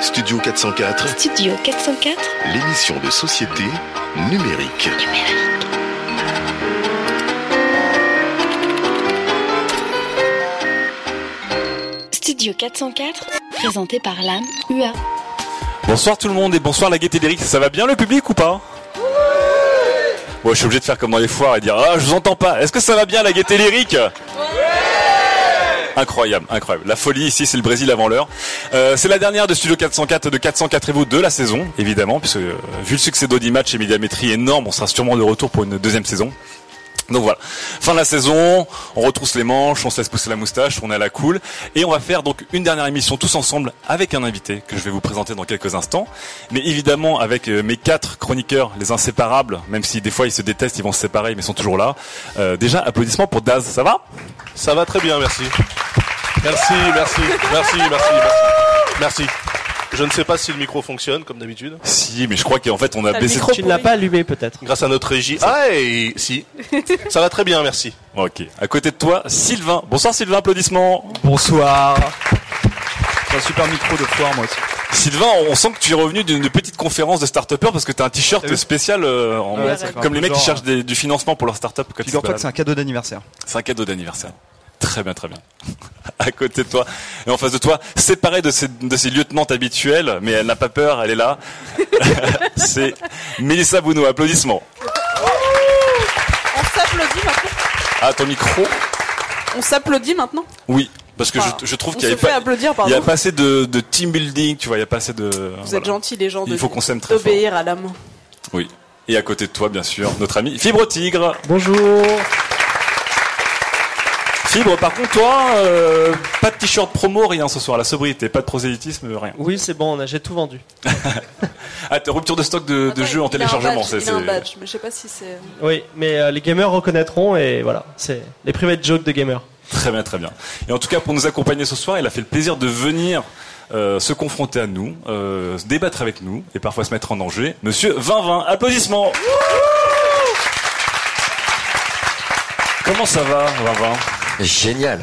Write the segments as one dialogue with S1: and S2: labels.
S1: Studio 404,
S2: Studio 404
S1: l'émission de société numérique.
S2: Studio 404 présenté par l'âme UA.
S3: Bonsoir tout le monde et bonsoir la gaieté lyrique. Ça va bien le public ou pas? Ouais, je suis obligé de faire comme dans les foires et dire ah je vous entends pas. Est-ce que ça va bien la gaieté lyrique Incroyable, incroyable. La folie ici, c'est le Brésil avant l'heure. Euh, c'est la dernière de Studio 404 de 404 et vous de la saison, évidemment, puisque euh, vu le succès d'Audimatch et Médiamétrie énorme, on sera sûrement de retour pour une deuxième saison. Donc voilà, fin de la saison, on retrousse les manches, on se laisse pousser la moustache, on est à la cool, et on va faire donc une dernière émission tous ensemble avec un invité que je vais vous présenter dans quelques instants, mais évidemment avec euh, mes quatre chroniqueurs, les inséparables, même si des fois ils se détestent, ils vont se séparer, mais ils sont toujours là. Euh, déjà, applaudissements pour Daz, ça va?
S4: Ça va très bien, merci. Merci, merci, merci, merci, merci. Merci. Je ne sais pas si le micro fonctionne, comme d'habitude.
S3: Si, mais je crois qu'en fait on a baissé...
S5: Tu ne l'as pas allumé peut-être.
S4: Grâce à notre régie. Ah, et si. Ça va très bien, merci.
S3: Ok, à côté de toi, Sylvain. Bonsoir Sylvain, applaudissements.
S5: Bonsoir. J'ai un super micro de foire moi aussi.
S3: Sylvain, on sent que tu es revenu d'une petite conférence de start parce que tu as un t-shirt
S5: oui.
S3: spécial euh, en-
S5: Ouais,
S3: comme les mecs qui cherchent des- du financement pour leur start-up.
S5: Figure-toi que c'est un cadeau d'anniversaire.
S3: C'est un cadeau d'anniversaire. Très bien, très bien. à côté de toi. Et en face de toi, séparée de ses, de ses lieutenantes habituelles, mais elle n'a pas peur, elle est là. c'est Mélissa Bounou. Applaudissements.
S6: On s'applaudit maintenant
S3: Ah, ton micro
S6: On s'applaudit maintenant?
S3: Oui. Parce que
S6: Enfin,
S3: je, je trouve qu'il y a pas,
S6: applaudir,
S3: il y a pas assez de, de team building, tu vois, il y a pas assez de.
S6: Vous êtes gentils les gens de
S3: Il faut qu'on s'aime très fort.
S6: d'obéir à l'âme.
S3: Oui. Et à côté de toi, bien sûr, notre ami Fibre Tigre.
S5: Bonjour.
S3: Fibre, par contre, toi, euh, pas de t-shirt promo, rien ce soir, la sobriété, pas de prosélytisme, rien.
S5: Oui, c'est bon, on a- j'ai tout vendu.
S3: Ah, t'es rupture de stock de, de
S6: Attends,
S3: jeux en téléchargement, c'est.
S6: Il a un badge, mais je sais pas si c'est.
S5: Oui, mais euh, les gamers reconnaîtront et voilà, c'est les private jokes de gamers.
S3: Très bien, très bien. Et en tout cas, pour nous accompagner ce soir, il a fait le plaisir de venir euh, se confronter à nous, euh, se débattre avec nous et parfois se mettre en danger. Monsieur 2020, applaudissements. Comment ça va, 2020
S7: Génial.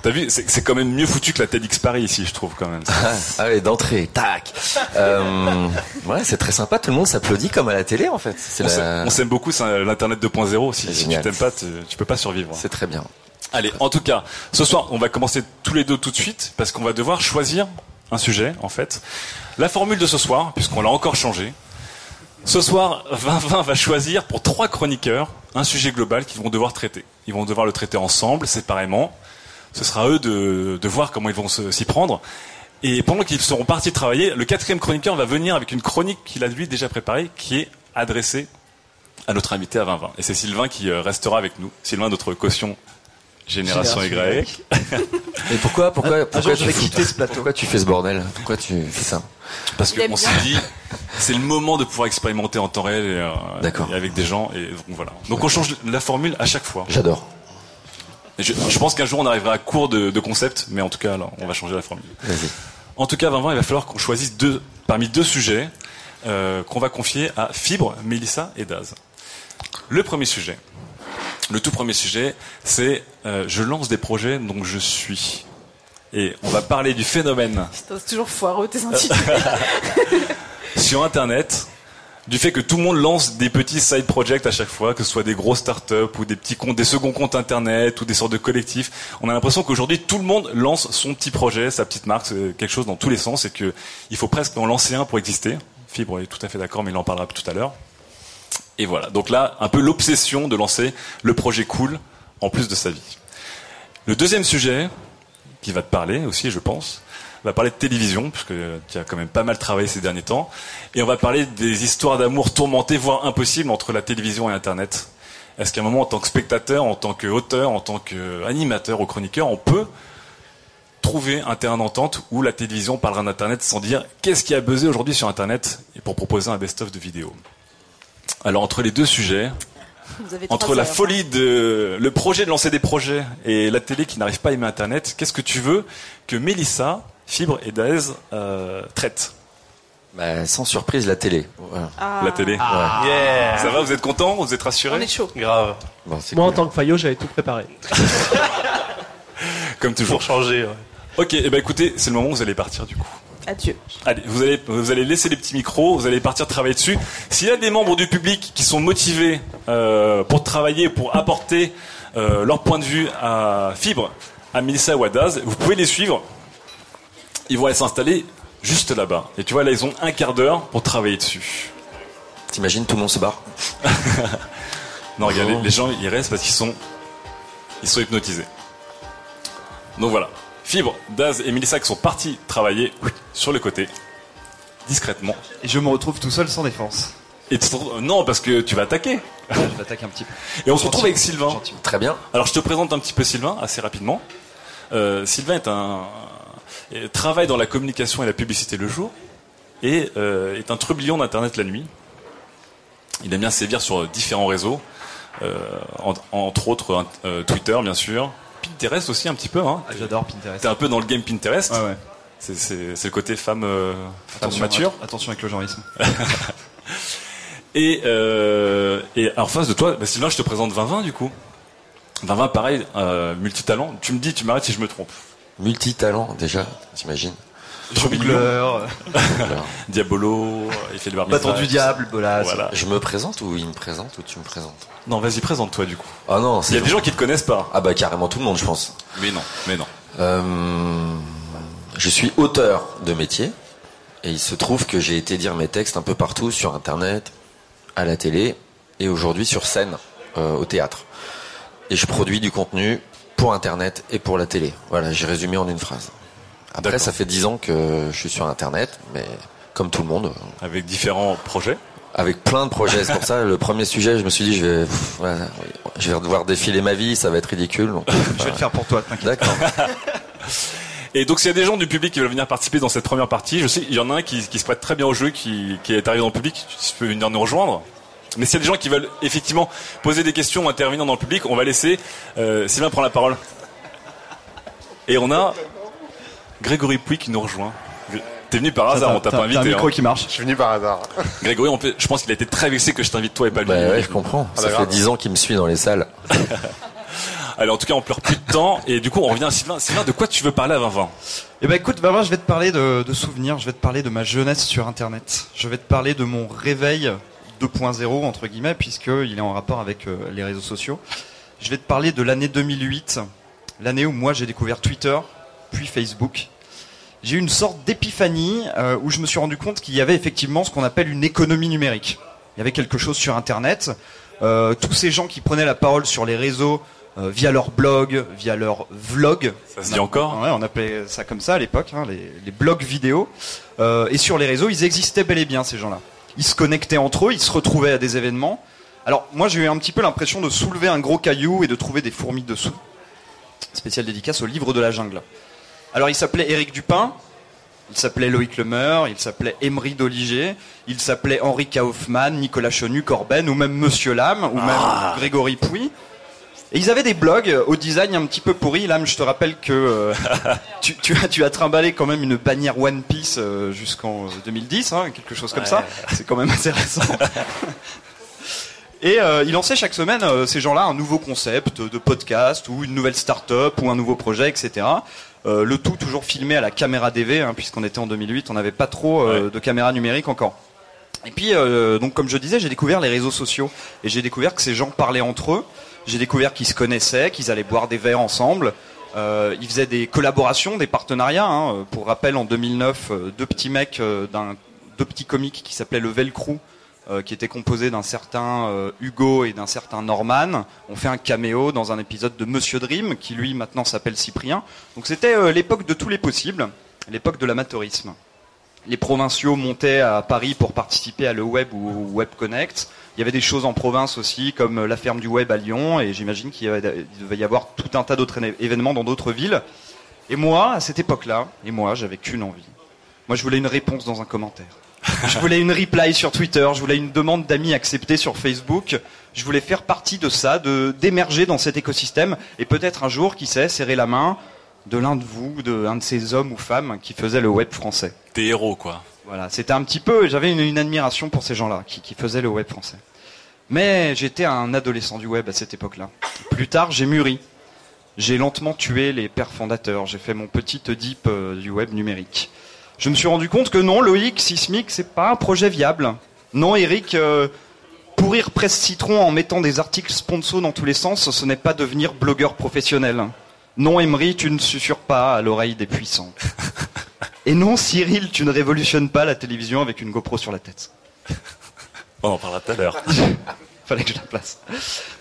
S3: T'as vu, c'est quand même mieux foutu que la TEDx Paris ici, je trouve quand même.
S7: Ah, ouais, d'entrée, tac. Euh, ouais, c'est très sympa. Tout le monde s'applaudit comme à la télé, en fait.
S3: On
S7: la-
S3: s'aime- beaucoup, c'est l'internet 2.0. Si, si tu t'aimes pas, tu, tu peux pas survivre.
S7: C'est très bien.
S3: Allez, en tout cas, ce soir, on va commencer tous les deux tout de suite parce qu'on va devoir choisir un sujet, en fait. La formule de ce soir, puisqu'on l'a encore changé. Ce soir, 2020 va choisir pour trois chroniqueurs un sujet global qu'ils vont devoir traiter. Ils vont devoir le traiter ensemble, séparément. Ce sera à eux de, de voir comment ils vont s'y prendre. Et pendant qu'ils seront partis travailler, le quatrième chroniqueur va venir avec une chronique qu'il a lui déjà préparée, qui est adressée à notre invité à 2020. Et c'est Sylvain qui euh, restera avec nous. Sylvain, notre caution Génération
S5: Génération
S3: Y.
S7: Et pourquoi, pourquoi,
S5: un
S7: pourquoi tu
S5: quitter ce plateau.
S7: Pourquoi tu fais ce bordel Pourquoi tu fais ça
S3: Parce qu'on s'est dit, c'est le moment de pouvoir expérimenter en temps réel et, euh, et avec des gens. Et donc voilà. Donc on change la formule à chaque fois.
S7: J'adore.
S3: Je, je pense qu'un jour on arrivera à court de, de concepts, mais en tout cas, là, on va changer la formule. En tout cas, 2020, il va falloir qu'on choisisse deux, parmi deux sujets euh, qu'on va confier à Fibre, Mélissa et Daz. Le premier sujet, le tout premier sujet, c'est euh, je lance des projets dont je suis. Et on va parler du phénomène
S6: C'est toujours foireux tes intitulés.
S3: sur Internet du fait que tout le monde lance des petits side projects à chaque fois, que ce soit des grosses startups ou des petits comptes, des seconds comptes Internet ou des sortes de collectifs. On a l'impression qu'aujourd'hui tout le monde lance son petit projet, sa petite marque, quelque chose dans tous les sens et que il faut presque en lancer un pour exister. Fibre est tout à fait d'accord, mais il en parlera tout à l'heure. Et voilà. Donc là, un peu l'obsession de lancer le projet cool en plus de sa vie. Le deuxième sujet qui va te parler aussi, je pense, va parler de télévision, puisque tu as quand même pas mal travaillé ces derniers temps. Et on va parler des histoires d'amour tourmentées, voire impossibles, entre la télévision et Internet. Est-ce qu'à un moment, en tant que spectateur, en tant qu'auteur, en tant qu'animateur ou chroniqueur, on peut trouver un terrain d'entente où la télévision parlera d'Internet sans dire qu'est-ce qui a buzzé aujourd'hui sur Internet? et pour proposer un best-of de vidéos. Alors entre les deux sujets, entre la
S6: heures.
S3: folie de le projet de lancer des projets et la télé qui n'arrive pas à aimer Internet, qu'est-ce que tu veux que Mélissa, Fibre et Daez euh, traitent?
S7: Bah, sans surprise, la télé. Voilà.
S6: Ah.
S3: La télé.
S4: Yeah.
S3: Ça va, vous êtes content Vous êtes
S6: On
S3: rassurés
S6: est chaud.
S4: Grave.
S7: Bon,
S5: Moi, en tant que Fayot, j'avais tout préparé.
S3: Comme toujours.
S4: Pour changer. ouais.
S3: Ok, et ben écoutez, c'est le moment où vous allez partir du coup.
S6: Adieu.
S3: Allez, vous allez, vous allez laisser les petits micros, vous allez partir travailler dessus. S'il y a des membres du public qui sont motivés euh, pour travailler, pour apporter euh, leur point de vue à Fibre, à Melissa ou à Daz, vous pouvez les suivre. Ils vont aller s'installer juste là-bas. Et tu vois, là, ils ont un quart d'heure pour travailler dessus.
S7: T'imagines, tout le monde se barre
S3: Non, regardez, les gens, ils restent parce qu'ils sont, ils sont hypnotisés. Donc voilà. Fibre, Daz et Melissa qui sont partis travailler oui, sur le côté, discrètement.
S8: Et je me retrouve tout seul sans défense.
S3: Et tu te retrouves- non, parce que tu vas attaquer.
S8: je l'attaque un petit peu.
S3: Et on se retrouve avec Sylvain.
S8: Gentiment.
S7: Très bien.
S3: Alors je te présente un petit peu Sylvain assez rapidement. Euh, Sylvain est un euh, travaille dans la communication et la publicité le jour et euh, est un trublion d'internet la nuit. Il aime bien sévir sur différents réseaux, euh, en- entre autres euh, Twitter bien sûr, Pinterest aussi un petit peu. Hein.
S8: Ah, J'adore Pinterest.
S3: T'es un peu dans le game Pinterest.
S8: Ouais, ouais.
S3: C'est, le côté femme, euh, femme
S8: Attention,
S3: mature.
S8: att- attention avec le genreisme.
S3: Et, euh, et en face de toi, bah, Sylvain, je te présente 2020 du coup. 2020, pareil, euh, multitalent. Tu me dis, tu m'arrêtes si je me trompe.
S7: Multitalent, déjà, t'imagines
S8: Jongleur,
S3: Diabolo, il fait le barbier.
S8: bâton du diable, bolas.
S3: Voilà.
S7: Je me présente ou il me présente ou tu me présentes
S3: Non, vas-y, présente-toi du coup.
S7: Ah non,
S3: Il y a des gens qui te connaissent pas.
S7: Ah bah carrément tout le monde, je pense.
S3: Mais non, mais non.
S7: Euh, je suis auteur de métier et il se trouve que j'ai été dire mes textes un peu partout sur internet, à la télé et aujourd'hui sur scène euh, au théâtre. Et je produis du contenu pour internet et pour la télé. Voilà, j'ai résumé en une phrase. Après, ça fait dix ans que je suis sur internet, mais comme tout le monde,
S3: Avec différents projets.
S7: avec plein de projets. C'est pour ça, le premier sujet, je me suis dit, je vais, pff, voilà, je vais devoir défiler ma vie, ça va être ridicule. donc,
S8: Je vais le faire pour toi, t'inquiète.
S7: D'accord.
S3: Et donc, s'il y a des gens du public qui veulent venir participer dans cette première partie, je sais, il y en a un qui, qui se prête très bien au jeu, qui, qui est arrivé dans le public, tu peux venir nous rejoindre. Mais s'il y a des gens qui veulent effectivement poser des questions ou intervenir dans le public, on va laisser euh, Sylvain prendre la parole. Et on a Grégory Pouy qui nous rejoint. T'es venu par hasard, on t'a
S8: T'as-
S3: pas
S8: t'as un
S3: invité.
S8: micro
S3: hein.
S8: qui marche.
S4: Je suis venu par hasard.
S3: Grégory, on peut- je pense qu'il a été très vexé que je t'invite toi et pas lui.
S7: Bah ouais, je comprends.
S4: Ah,
S7: Ça fait
S4: d'accord.
S7: dix ans qu'il me suit dans les salles.
S3: Allez, en tout cas, on pleure plus de temps. Et du coup, on revient à Sylvain. Sylvain, de quoi tu veux parler à 2020
S8: Eh ben écoute, Barbara, je vais te parler de, de souvenirs, je vais te parler de ma jeunesse sur Internet. Je vais te parler de mon réveil 2.0 entre guillemets, puisque il est en rapport avec euh, les réseaux sociaux. Je vais te parler de l'année 2008, l'année où moi j'ai découvert Twitter, puis Facebook. J'ai eu une sorte d'épiphanie euh, où je me suis rendu compte qu'il y avait effectivement ce qu'on appelle une économie numérique. Il y avait quelque chose sur Internet. Euh, tous ces gens qui prenaient la parole sur les réseaux euh, via leur blog, via leur vlog.
S3: Ça se dit encore?
S8: Ouais, on appelait ça comme ça à l'époque, hein, les, les blogs vidéo. Et sur les réseaux, ils existaient bel et bien ces gens-là. Ils se connectaient entre eux, ils se retrouvaient à des événements. Alors moi j'ai eu un petit peu l'impression de soulever un gros caillou et de trouver des fourmis dessous. Spéciale dédicace au livre de la jungle. Alors il s'appelait Éric Dupin, il s'appelait Loïc Lemer, il s'appelait Emery Doliger, il s'appelait Henri Kaufmann, Nicolas Chenu, Corben, ou même Monsieur Lame, ou même Grégory Pouy. Et ils avaient des blogs au design un petit peu pourri. Lame, je te rappelle que euh, tu, tu as, tu as trimballé quand même une bannière One Piece euh, jusqu'en euh, 2010, hein, quelque chose comme ça. C'est quand même assez récent. Et euh, il lançait chaque semaine, euh, ces gens-là, un nouveau concept de podcast ou une nouvelle start-up ou un nouveau projet, etc. Euh, le tout toujours filmé à la caméra DV, hein, puisqu'on était en 2008, on n'avait pas trop euh, de caméra numérique encore. Et puis, euh, donc comme je disais, j'ai découvert les réseaux sociaux et j'ai découvert que ces gens parlaient entre eux. J'ai découvert qu'ils se connaissaient, qu'ils allaient boire des verres ensemble. Ils faisaient des collaborations, des partenariats. hein. Pour rappel, en 2009, euh, deux petits mecs d'un deux petits comiques qui s'appelaient le Velcro, euh, qui était composé d'un certain euh, Hugo et d'un certain Norman, ont fait un caméo dans un épisode de Monsieur Dream, qui lui maintenant s'appelle Cyprien. Donc c'était euh, l'époque de tous les possibles. l'époque de l'amateurisme. Les provinciaux montaient à Paris pour participer à le web ou au Web Connect. Il y avait des choses en province aussi, comme la ferme du web à Lyon, et j'imagine qu'il devait y avoir tout un tas d'autres événements dans d'autres villes. Et moi, à cette époque-là, et moi, j'avais qu'une envie. Moi, je voulais une réponse dans un commentaire. Je voulais une reply sur Twitter, je voulais une demande d'amis acceptée sur Facebook. Je voulais faire partie de ça, de d'émerger dans cet écosystème et peut-être un jour, qui sait, serrer la main de l'un de vous, de un de ces hommes ou femmes qui faisaient le web français.
S3: Des héros, quoi.
S8: Voilà, c'était un petit peu, j'avais une, une admiration pour ces gens-là qui, qui faisaient le web français. Mais j'étais un adolescent du web à cette époque-là. Plus tard, j'ai mûri. J'ai lentement tué les pères fondateurs. J'ai fait mon petit Oedipe euh, du web numérique. Je me suis rendu compte que non, Loïc, Sismic, c'est pas un projet viable. Non, Eric, euh, pourrir presse citron en mettant des articles sponsors dans tous les sens, ce n'est pas devenir blogueur professionnel. Non, Emery, tu ne susurres pas à l'oreille des puissants. Et non, Cyril, tu ne révolutionnes pas la télévision avec une GoPro sur la tête.
S3: On en parlera tout à l'heure.
S8: Fallait que je la place.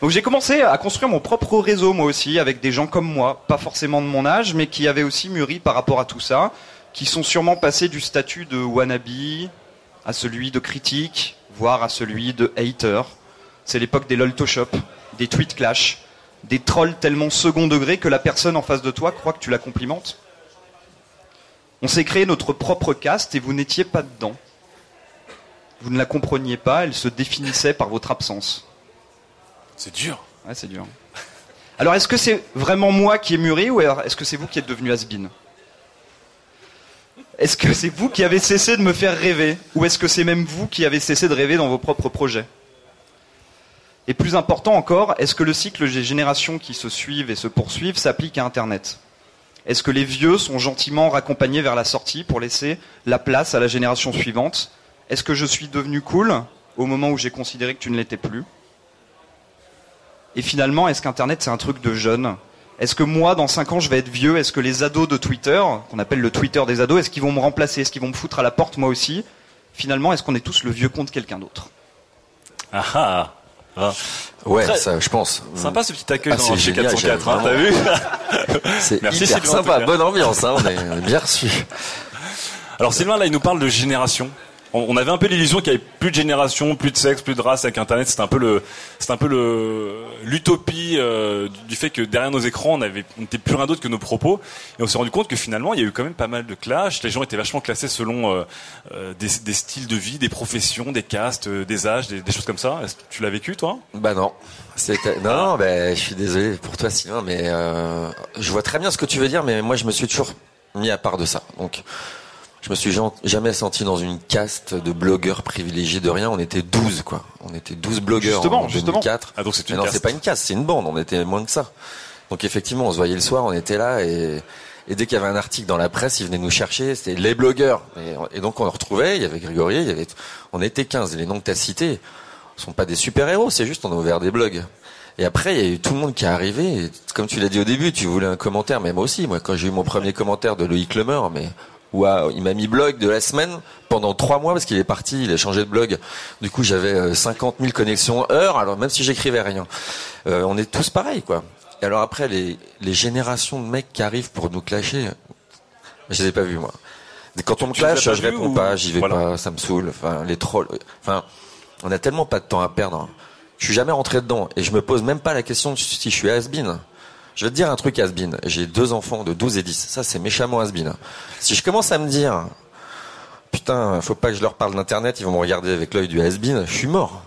S8: Donc j'ai commencé à construire mon propre réseau moi aussi, avec des gens comme moi, pas forcément de mon âge, mais qui avaient aussi mûri par rapport à tout ça, qui sont sûrement passés du statut de wannabe à celui de critique, voire à celui de hater. C'est l'époque des loltoshop, des tweet clash, des trolls tellement second degré que la personne en face de toi croit que tu la complimentes. On s'est créé notre propre caste et vous n'étiez pas dedans. Vous ne la compreniez pas, elle se définissait par votre absence.
S3: C'est dur.
S8: Ouais, c'est dur. Alors, est-ce que c'est vraiment moi qui ai mûri ou est-ce que c'est vous qui êtes devenu has-been? Est-ce que c'est vous qui avez cessé de me faire rêver Ou est-ce que c'est même vous qui avez cessé de rêver dans vos propres projets? Et plus important encore, est-ce que le cycle des générations qui se suivent et se poursuivent s'applique à Internet? Est-ce que les vieux sont gentiment raccompagnés vers la sortie pour laisser la place à la génération suivante? Est-ce que je suis devenu cool au moment où j'ai considéré que tu ne l'étais plus? Et finalement, est-ce qu'Internet c'est un truc de jeunes Est-ce que moi, dans 5 ans, je vais être vieux? Est-ce que les ados de Twitter, qu'on appelle le Twitter des ados, est-ce qu'ils vont me remplacer? Est-ce qu'ils vont me foutre à la porte moi aussi? Finalement, est-ce qu'on est tous le vieux con de quelqu'un d'autre?
S3: Ah ah. Ah.
S7: Ouais,
S3: Très-
S7: ça, je pense.
S3: Sympa ce petit accueil
S7: Ah,
S3: dans chez
S7: génial,
S3: 404, hein, t'as vu
S7: C'est
S3: Merci,
S7: hyper
S3: Sylvain,
S7: sympa, bonne ambiance, hein, on, est, on est bien reçu.
S3: Alors Sylvain, là, il nous parle de génération. On avait un peu l'illusion qu'il y avait plus de génération, plus de sexe, plus de race avec Internet. C'était un peu le, un peu le l'utopie euh, du- fait que derrière nos écrans, on avait, on n'était plus rien d'autre que nos propos. Et on s'est rendu compte que finalement, il y a eu quand même pas mal de clashs. Les gens étaient vachement classés selon euh, euh, des, styles de vie, des professions, des castes, des âges, des, des choses comme ça. Tu l'as vécu, toi?
S7: Bah non. Non, non, bah, je suis désolé pour toi, Sylvain, mais je vois très bien ce que tu veux dire, mais moi, je me suis toujours mis à part de ça. Donc, je me suis jamais senti dans une caste de blogueurs privilégiés de rien. On était 12, quoi. On était 12 blogueurs
S8: Justement,
S7: en
S8: justement.
S7: 2004.
S3: Ah donc c'est une
S7: non, c'est pas une caste, c'est une bande. On était moins que ça. Donc effectivement, on se voyait le soir, on était là et, et dès qu'il y avait un article dans la presse, ils venaient nous chercher. C'était les blogueurs. Et, et donc on le retrouvait. Il y avait Grégory, il y avait, on était 15. Et les noms que t'as cités sont pas des super héros. C'est juste on a ouvert des blogs. Et après, il y a eu tout le monde qui est arrivé. Et comme tu l'as dit au début, tu voulais un commentaire, mais moi aussi. Moi, quand j'ai eu mon premier commentaire de Loïc Lemeur, mais Waouh, il m'a mis blog de la semaine pendant trois mois parce qu'il est parti, il a changé de blog. Du coup, j'avais euh, 50 000 connexions heure. Alors même si j'écrivais rien, Euh, on est tous pareils, quoi. Et alors après, les, les générations de mecs qui arrivent pour nous clasher, je les ai pas vus moi. Quand on me clash, je réponds
S3: ou-
S7: pas, j'y vais
S3: Voilà.
S7: pas, ça me saoule. Enfin, les trolls. Enfin, on a tellement pas de temps à perdre. Je suis jamais rentré dedans et je me pose même pas la question de si je suis has-been. Je vais te dire un truc has-been. J'ai deux enfants de 12 et 10. Ça, c'est méchamment has-been. Si je commence à me dire, putain, faut pas que je leur parle d'internet, ils vont me regarder avec l'œil du has-been, je suis mort.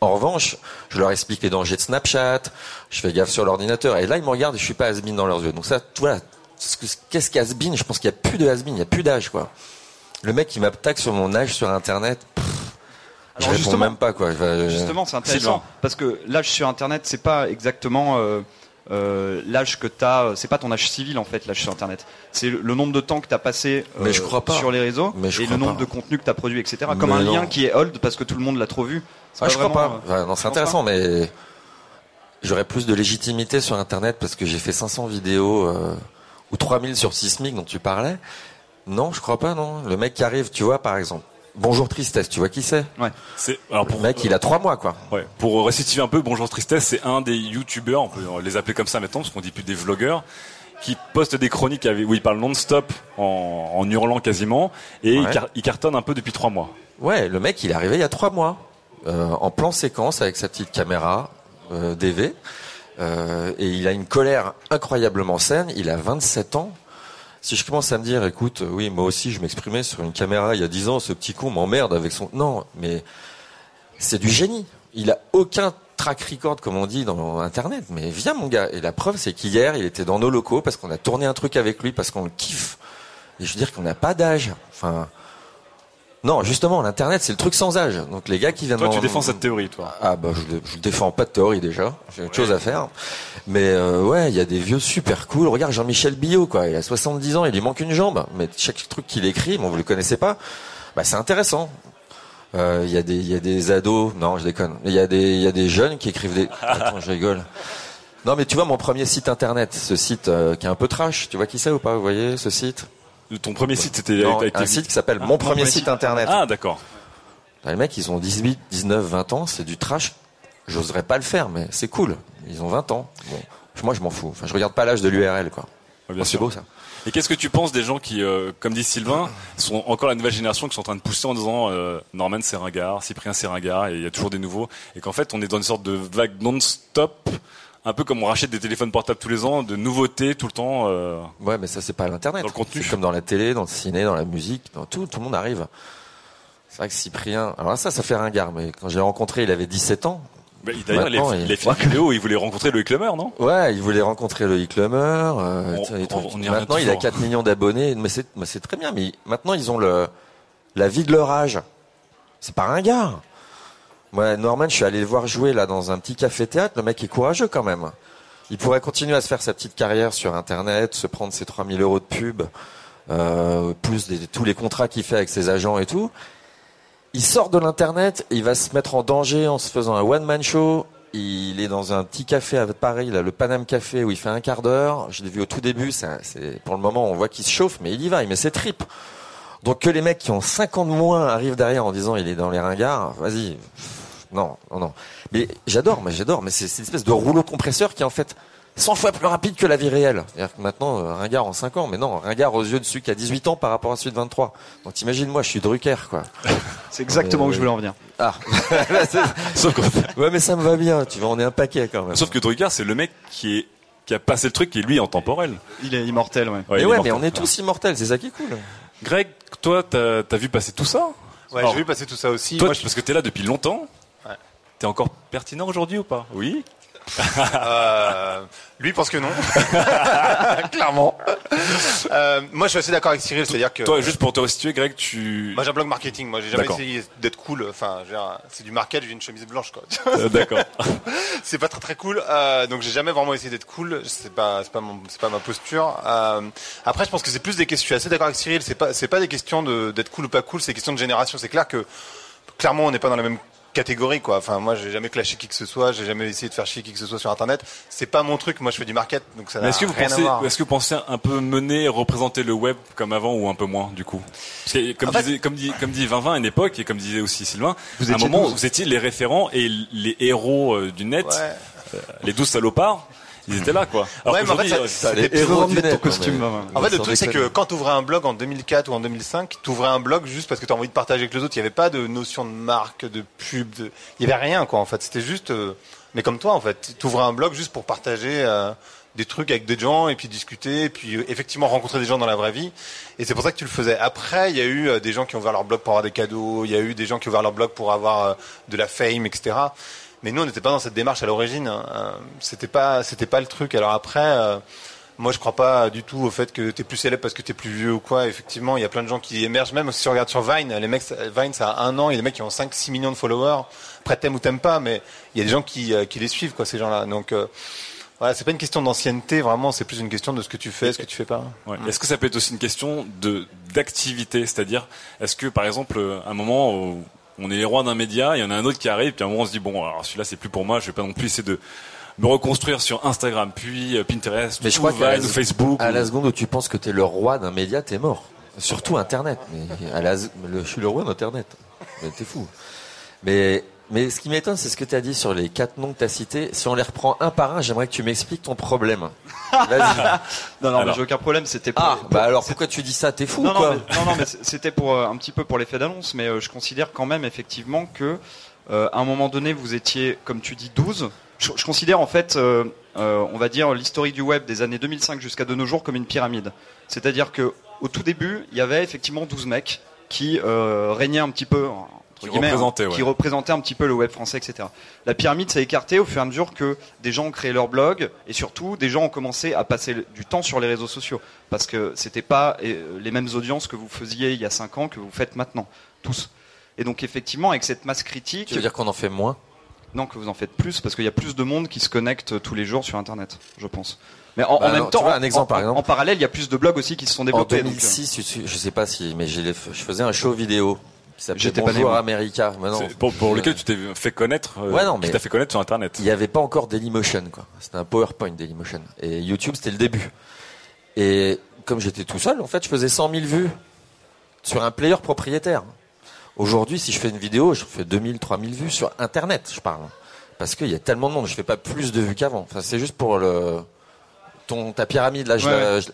S7: En revanche, je leur explique les dangers de Snapchat, je fais gaffe sur l'ordinateur, et là, ils me regardent et je suis pas has-been dans leurs yeux. Donc ça, voilà. Ce que- Qu'est-ce qu'has-been Je pense qu'il y a plus de has-been, il y a plus d'âge, quoi. Le mec qui m'attaque sur mon âge sur internet, je réponds
S8: justement-
S7: même pas, quoi. Enfin, euh,
S8: Justement, c'est intéressant parce que l'âge sur Internet, c'est pas exactement euh, euh, l'âge que t'as. C'est pas ton âge civil en fait, l'âge sur Internet. C'est le, nombre de temps que t'as passé euh,
S7: Mais je crois pas.
S8: sur les réseaux
S7: Mais je
S8: et le nombre
S7: pas.
S8: de contenus que t'as produit, etc. Comme un
S7: non.
S8: lien qui est old parce que tout le monde l'a trop vu.
S7: Ah, je crois pas.
S8: euh,
S7: non, c'est intéressant, mais j'aurais plus de légitimité sur Internet parce que j'ai fait 500 vidéos euh, ou 3000 sur Sismic dont tu parlais. Non, je crois pas, non. Le mec qui arrive, tu vois, par exemple. Bonjour Tristesse, tu vois qui c'est
S3: C'est alors pour
S7: Le mec, il a trois mois, quoi.
S3: Ouais. Pour restituer un peu, Bonjour Tristesse, c'est un des youtubeurs, on peut les appeler comme ça maintenant, parce qu'on dit plus des vlogueurs, qui poste des chroniques avec- où il parle non-stop en, en hurlant quasiment, et il,
S7: Ouais.
S3: car- il cartonne un peu depuis trois mois.
S7: Ouais, le mec, il est arrivé il y a trois mois, euh, en plan séquence avec sa petite caméra euh, DV, euh, et il a une colère incroyablement saine. Il a 27 ans. Si je commence à me dire, écoute, euh, oui, moi aussi, je m'exprimais sur une caméra il y a 10 ans, ce petit con m'emmerde avec son. Non, mais c'est du génie. Il a aucun track record, comme on dit dans Internet. Mais viens, mon gars. Et la preuve, c'est qu'hier, il était dans nos locaux parce qu'on a tourné un truc avec lui, parce qu'on le kiffe. Et je veux dire qu'on n'a pas d'âge. Enfin. Non, justement, l'internet c'est le truc sans âge. Donc les gars qui viennent.
S3: Toi, tu
S7: en-
S3: défends cette théorie, toi.
S7: Ah bah je, je défends pas de théorie déjà. J'ai autre chose à faire. Mais euh, ouais, il y a des vieux super cool. Regarde Jean-Michel Billot quoi. Il a 70 ans, il lui manque une jambe. Mais chaque truc qu'il écrit, bon vous le connaissez pas. Bah c'est intéressant. Euh, Il y a des il y a des ados. Non, je déconne. Il y a des il y a des jeunes qui écrivent des. Attends, je rigole. Non mais tu vois mon premier site internet, ce site euh, qui est un peu trash. Tu vois qui c'est ou pas Vous voyez ce site?
S3: Ton premier site, c'était
S7: un site qui s'appelle
S3: Ah,
S7: Mon premier site internet.
S3: Ah, d'accord.
S7: Les mecs, ils ont 18, 19, 20 ans, c'est du trash. J'oserais pas le faire, mais c'est cool. Ils ont 20 ans. Bon, moi, je m'en fous. Enfin, je regarde pas l'âge de l'URL, quoi.
S3: Ouais,
S7: Oh, c'est beau, ça.
S3: Et qu'est-ce que tu penses des gens qui, euh, comme dit Sylvain, sont encore la nouvelle génération qui sont en train de pousser en disant euh, Norman c'est ringard, Cyprien c'est ringard, et il y a toujours des nouveaux, et qu'en fait on est dans une sorte de vague non-stop, un peu comme on rachète des téléphones portables tous les ans, de nouveautés tout le temps. euh,
S7: Ouais, mais ça, c'est pas l'internet.
S3: Dans le contenu.
S7: C'est comme dans la télé, dans le ciné, dans la musique, dans tout, tout le monde arrive. C'est vrai que Cyprien, alors ça, ça fait ringard, mais quand j'ai rencontré, il avait 17 ans.
S3: bah, D'ailleurs,
S7: Maintenant,
S3: il fait une vidéo il voulait rencontrer Loïc non?
S7: Ouais, il voulait rencontrer Loïc euh, les maintenant, il a
S3: toujours.
S7: 4 millions d'abonnés, mais c'est, mais c'est très bien. Mais maintenant, ils ont le, la vie de leur âge. C'est pas ringard. Moi, Norman, je suis allé le voir jouer là dans un petit café-théâtre. Le mec est courageux quand même. Il pourrait continuer à se faire sa petite carrière sur Internet, se prendre ses 3000 euros de pub, euh, plus tous les contrats qu'il fait avec ses agents et tout. Il sort de l'internet, il va se mettre en danger en se faisant un one man show. Il est dans un petit café à Paris, là, le Paname Café, où il fait un quart d'heure. Je l'ai vu au tout début. C'est pour le moment, on voit qu'il se chauffe, mais il y va, il met ses. Donc que les mecs qui ont 5 ans de moins arrivent derrière en disant il est dans les ringards, vas-y. Non, non, non. Mais j'adore, mais j'adore. Mais c'est une espèce de rouleau compresseur qui est en fait 100 fois plus rapide que la vie réelle. C'est-à-dire que maintenant, euh, ringard en 5 ans, mais non, ringard aux yeux de celui qui a 18 ans par rapport à celui de 23. Donc t'imagines, moi, je suis Drucker, quoi.
S8: C'est exactement
S7: Mais,
S8: où je voulais en venir.
S7: Ah.
S3: Sauf que,
S7: ouais, mais ça me va bien. Tu vas en est un paquet quand même.
S3: sauf que Drucker, c'est le mec qui est qui a passé le truc qui est lui intemporel.
S8: Il est immortel, ouais.
S3: Ouais,
S7: mais ouais, mais on est tous immortels, c'est ça qui est cool.
S3: Greg, toi, t'as as vu passer tout ça?
S9: Ouais, j'ai vu passer tout ça aussi.
S3: Toi,
S9: Moi,
S3: tu- parce que t'es là depuis longtemps. T'es encore pertinent aujourd'hui ou pas? Oui.
S9: Euh, lui pense que non. Clairement. Euh, moi, je suis assez d'accord avec Cyril, c'est-à-dire que.
S3: Toi, juste pour te restituer, Greg, tu.
S9: Moi, j'ai un blog marketing. Moi, j'ai jamais essayé d'être cool. Enfin, c'est du market. J'ai une chemise blanche, quoi.
S3: Euh, D'accord.
S9: c'est pas très très cool. Donc, j'ai jamais vraiment essayé d'être cool. C'est pas, c'est pas mon, c'est pas ma posture. Après, je pense que c'est plus des questions. Je suis assez d'accord avec Cyril. C'est pas, c'est pas des questions de d'être cool ou pas cool. C'est des questions de génération. C'est clair que clairement, on n'est pas dans la même catégorie quoi. Enfin moi j'ai jamais clashé qui que ce soit, j'ai jamais essayé de faire chier qui que ce soit sur internet. C'est pas mon truc, moi je fais du market donc ça n'a
S3: est-ce que vous
S9: rien à
S3: pensez,
S9: voir.
S3: est-ce que vous pensez un peu mener, représenter le web comme avant ou un peu moins du coup? Parce que comme
S9: fait-
S3: dit, comme dit Vinvin à une époque et comme disait aussi Sylvain,
S8: Vous
S3: à un
S8: étiez
S3: moment vous étiez les référents et les héros euh, du net,
S9: Ouais.
S3: euh, les douze salopards, ils étaient là quoi. Alors
S9: Ouais, mais en fait, ça-
S3: euh,
S9: c'était
S7: net,
S8: ton costume,
S7: mais-
S8: maman.
S9: En fait, le truc, c'est que quand tu ouvrais un blog en 2004 ou en 2005, tu ouvrais un blog juste parce que tu as envie de partager avec les autres. Il n'y avait pas de notion de marque, de pub. De... Il n'y avait rien, quoi, en fait. C'était juste. euh, Mais comme toi, en fait. Tu ouvrais un blog juste pour partager euh, des trucs avec des gens et puis discuter et puis euh, effectivement rencontrer des gens dans la vraie vie. Et c'est pour ça que tu le faisais. Après, il y a eu euh, des gens qui ont ouvert leur blog pour avoir des cadeaux. Il y a eu des gens qui ont ouvert leur blog pour avoir euh, de la fame, etc. Mais nous, on n'était pas dans cette démarche à l'origine. hein. Euh, C'était pas, c'était pas le truc. Alors après. euh, moi, je crois pas du tout au fait que t'es plus célèbre parce que t'es plus vieux ou quoi. Effectivement, il y a plein de gens qui émergent. Même si tu regardes sur Vine, les mecs, Vine, ça a un an. Il y a des mecs qui ont 5-6 millions de followers. Après, t'aimes ou t'aimes pas, mais il y a des gens qui, euh, qui les suivent, quoi, ces gens-là. Donc, euh, voilà, c'est pas une question d'ancienneté, vraiment. C'est plus une question de ce que tu fais, ce que tu fais pas.
S3: Ouais. Est-ce que ça peut être aussi une question de d'activité, c'est-à-dire est-ce que par exemple euh, un moment où on est les rois d'un média, il y en a un autre qui arrive, puis à un moment on se dit bon alors celui-là c'est plus pour moi, je vais pas non plus essayer de me reconstruire sur Instagram, puis euh, Pinterest,
S7: Mais je crois
S3: Vine
S7: la-
S3: Facebook.
S7: À la seconde où tu penses que t'es le roi d'un média, t'es mort. Surtout Internet. Mais à la, le- je suis le roi d'Internet. Mais t'es fou. Mais Mais ce qui m'étonne, c'est ce que tu as dit sur les quatre noms que tu as cités. Si on les reprend un par un, j'aimerais que tu m'expliques ton problème. Vas-y.
S8: Non, non, mais
S7: Alors.
S8: j'ai aucun problème. C'était pour-
S7: Ah,
S8: pour-
S7: bah alors pourquoi tu dis ça? T'es fou
S8: non,
S7: quoi
S8: non, mais, non, non, mais c- c'était pour euh, un petit peu pour l'effet d'annonce, mais euh, je considère quand même effectivement que euh, à un moment donné vous étiez, comme tu dis, 12. Je, je considère en fait, euh, euh, on va dire l'historique du web des années 2005 jusqu'à de nos jours comme une pyramide. C'est-à-dire que au tout début, il y avait effectivement 12 mecs qui euh, régnaient un petit peu.
S3: Qui
S8: hein,
S3: représentaient, ouais.
S8: qui représentaient un petit peu le web français, etc. La pyramide s'est écartée au fur et à mesure que des gens ont créé leur blog et surtout des gens ont commencé à passer du temps sur les réseaux sociaux parce que c'était pas euh, les mêmes audiences que vous faisiez il y a 5 ans que vous faites maintenant, tous. Et donc effectivement avec cette masse critique,
S7: Tu veux dire qu'on en fait moins?
S8: Non que vous en faites plus parce qu'il y a plus de monde qui se connecte tous les jours sur internet, je pense. Mais en,
S7: Bah
S8: en même
S7: non,
S8: temps,
S7: vois,
S8: en-
S7: un exemple,
S8: en,
S7: par exemple.
S8: en parallèle, il y a plus de blogs aussi qui se sont
S7: En
S8: développés. donc, euh,
S7: 2006, tu- tu- je sais pas si, mais je faisais un show vidéo qui s'appelait
S8: J'étais pas né,
S7: Bonjour. America.
S3: C'est Pour, pour lequel tu t'es fait connaître, euh,
S7: Ouais, non,
S3: qui
S7: mais-
S3: t'a fait connaître sur Internet.
S7: Il n'y avait pas encore Dailymotion, quoi. C'était un PowerPoint Dailymotion. Et YouTube, c'était le début. Et comme j'étais tout seul, en fait, je faisais 100 000 vues sur un player propriétaire. Aujourd'hui, si je fais une vidéo, je fais 2000, 3000 vues sur Internet, je parle. Parce qu'il y a tellement de monde, je fais pas plus de vues qu'avant. Enfin, c'est juste pour le, ton, ta pyramide, là, je
S8: Ouais,
S7: la-
S8: ouais.
S7: je-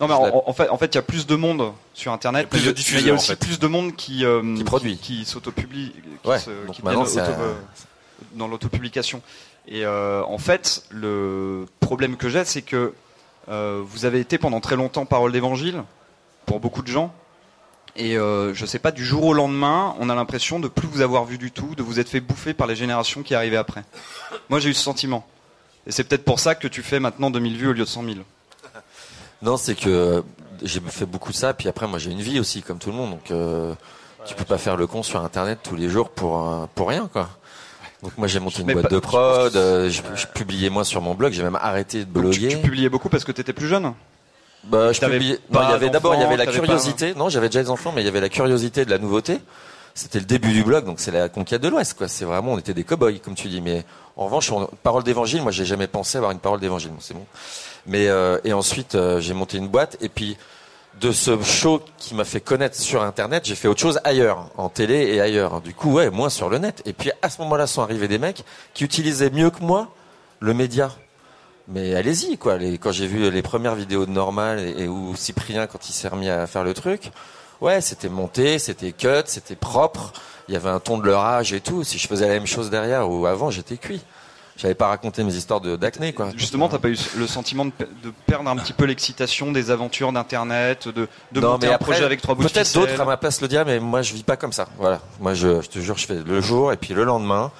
S8: Non mais en, en fait, en fait, il y a plus de monde sur Internet. il y a-
S3: diffuseurs,
S8: il y a
S3: en
S8: aussi
S3: fait.
S8: plus de monde qui euh,
S7: Qui produit.
S8: qui, qui s'autopublie, qui,
S7: Ouais,
S8: se-
S7: donc
S8: qui
S7: maintenant,
S8: deviennent
S7: c'est
S8: auto-
S7: un-
S8: euh, dans l'autopublication. Et euh, en fait, le problème que j'ai, c'est que euh, vous avez été pendant très longtemps parole d'évangile pour beaucoup de gens. Et je sais pas, du jour au lendemain, on a l'impression de plus vous avoir vu du tout, de vous être fait bouffer par les générations qui arrivaient après. Moi, j'ai eu ce sentiment. Et c'est peut-être pour ça que tu fais maintenant 2000 vues au lieu de 100 000.
S7: Non, c'est que j'ai fait beaucoup de ça, puis après moi j'ai une vie aussi comme tout le monde, donc euh, tu peux pas faire le con sur internet tous les jours pour euh, pour rien quoi. Donc moi j'ai monté une
S8: Mais
S7: boîte
S8: pas-
S7: de prod, euh, je, je publiais moins sur mon blog, j'ai même arrêté de
S8: tu,
S7: bloguer.
S8: tu publiais beaucoup parce que tu étais plus jeune?
S7: Bah, je publiais. Non, il y avait d'abord il y avait la curiosité. Non, j'avais déjà des enfants, mais il y avait la curiosité de la nouveauté. C'était le début du blog, donc c'est la conquête de l'Ouest, quoi. C'est vraiment, on était des cow-boys, comme tu dis. Mais en revanche, on- parole d'évangile, moi, j'ai jamais pensé avoir une parole d'évangile. Bon, c'est bon. Mais euh, et ensuite, euh, j'ai monté une boîte, et puis de ce show qui m'a fait connaître sur Internet, j'ai fait autre chose ailleurs, en télé et ailleurs. Du coup, ouais, moins sur le net. Et puis à ce moment-là, sont arrivés des mecs qui utilisaient mieux que moi le média. Mais allez-y, quoi. Les, quand j'ai vu les premières vidéos de Normal et, et où Cyprien, quand il s'est remis à faire le truc, ouais, c'était monté, c'était cut, c'était propre. Il y avait un ton de leur âge et tout. Si je faisais la même chose derrière ou avant, j'étais cuit. J'avais pas raconté mes histoires de d'acné, quoi.
S8: Justement, t'as pas eu le sentiment de, pe- de perdre un petit peu l'excitation des aventures d'Internet, de, de
S7: Non,
S8: monter
S7: mais
S8: un
S7: après,
S8: projet avec trois bouts de
S7: Peut-être d'autres à ma place le diraient, mais moi je vis pas comme ça. Voilà. Moi je, je te jure, je fais le jour et puis le lendemain.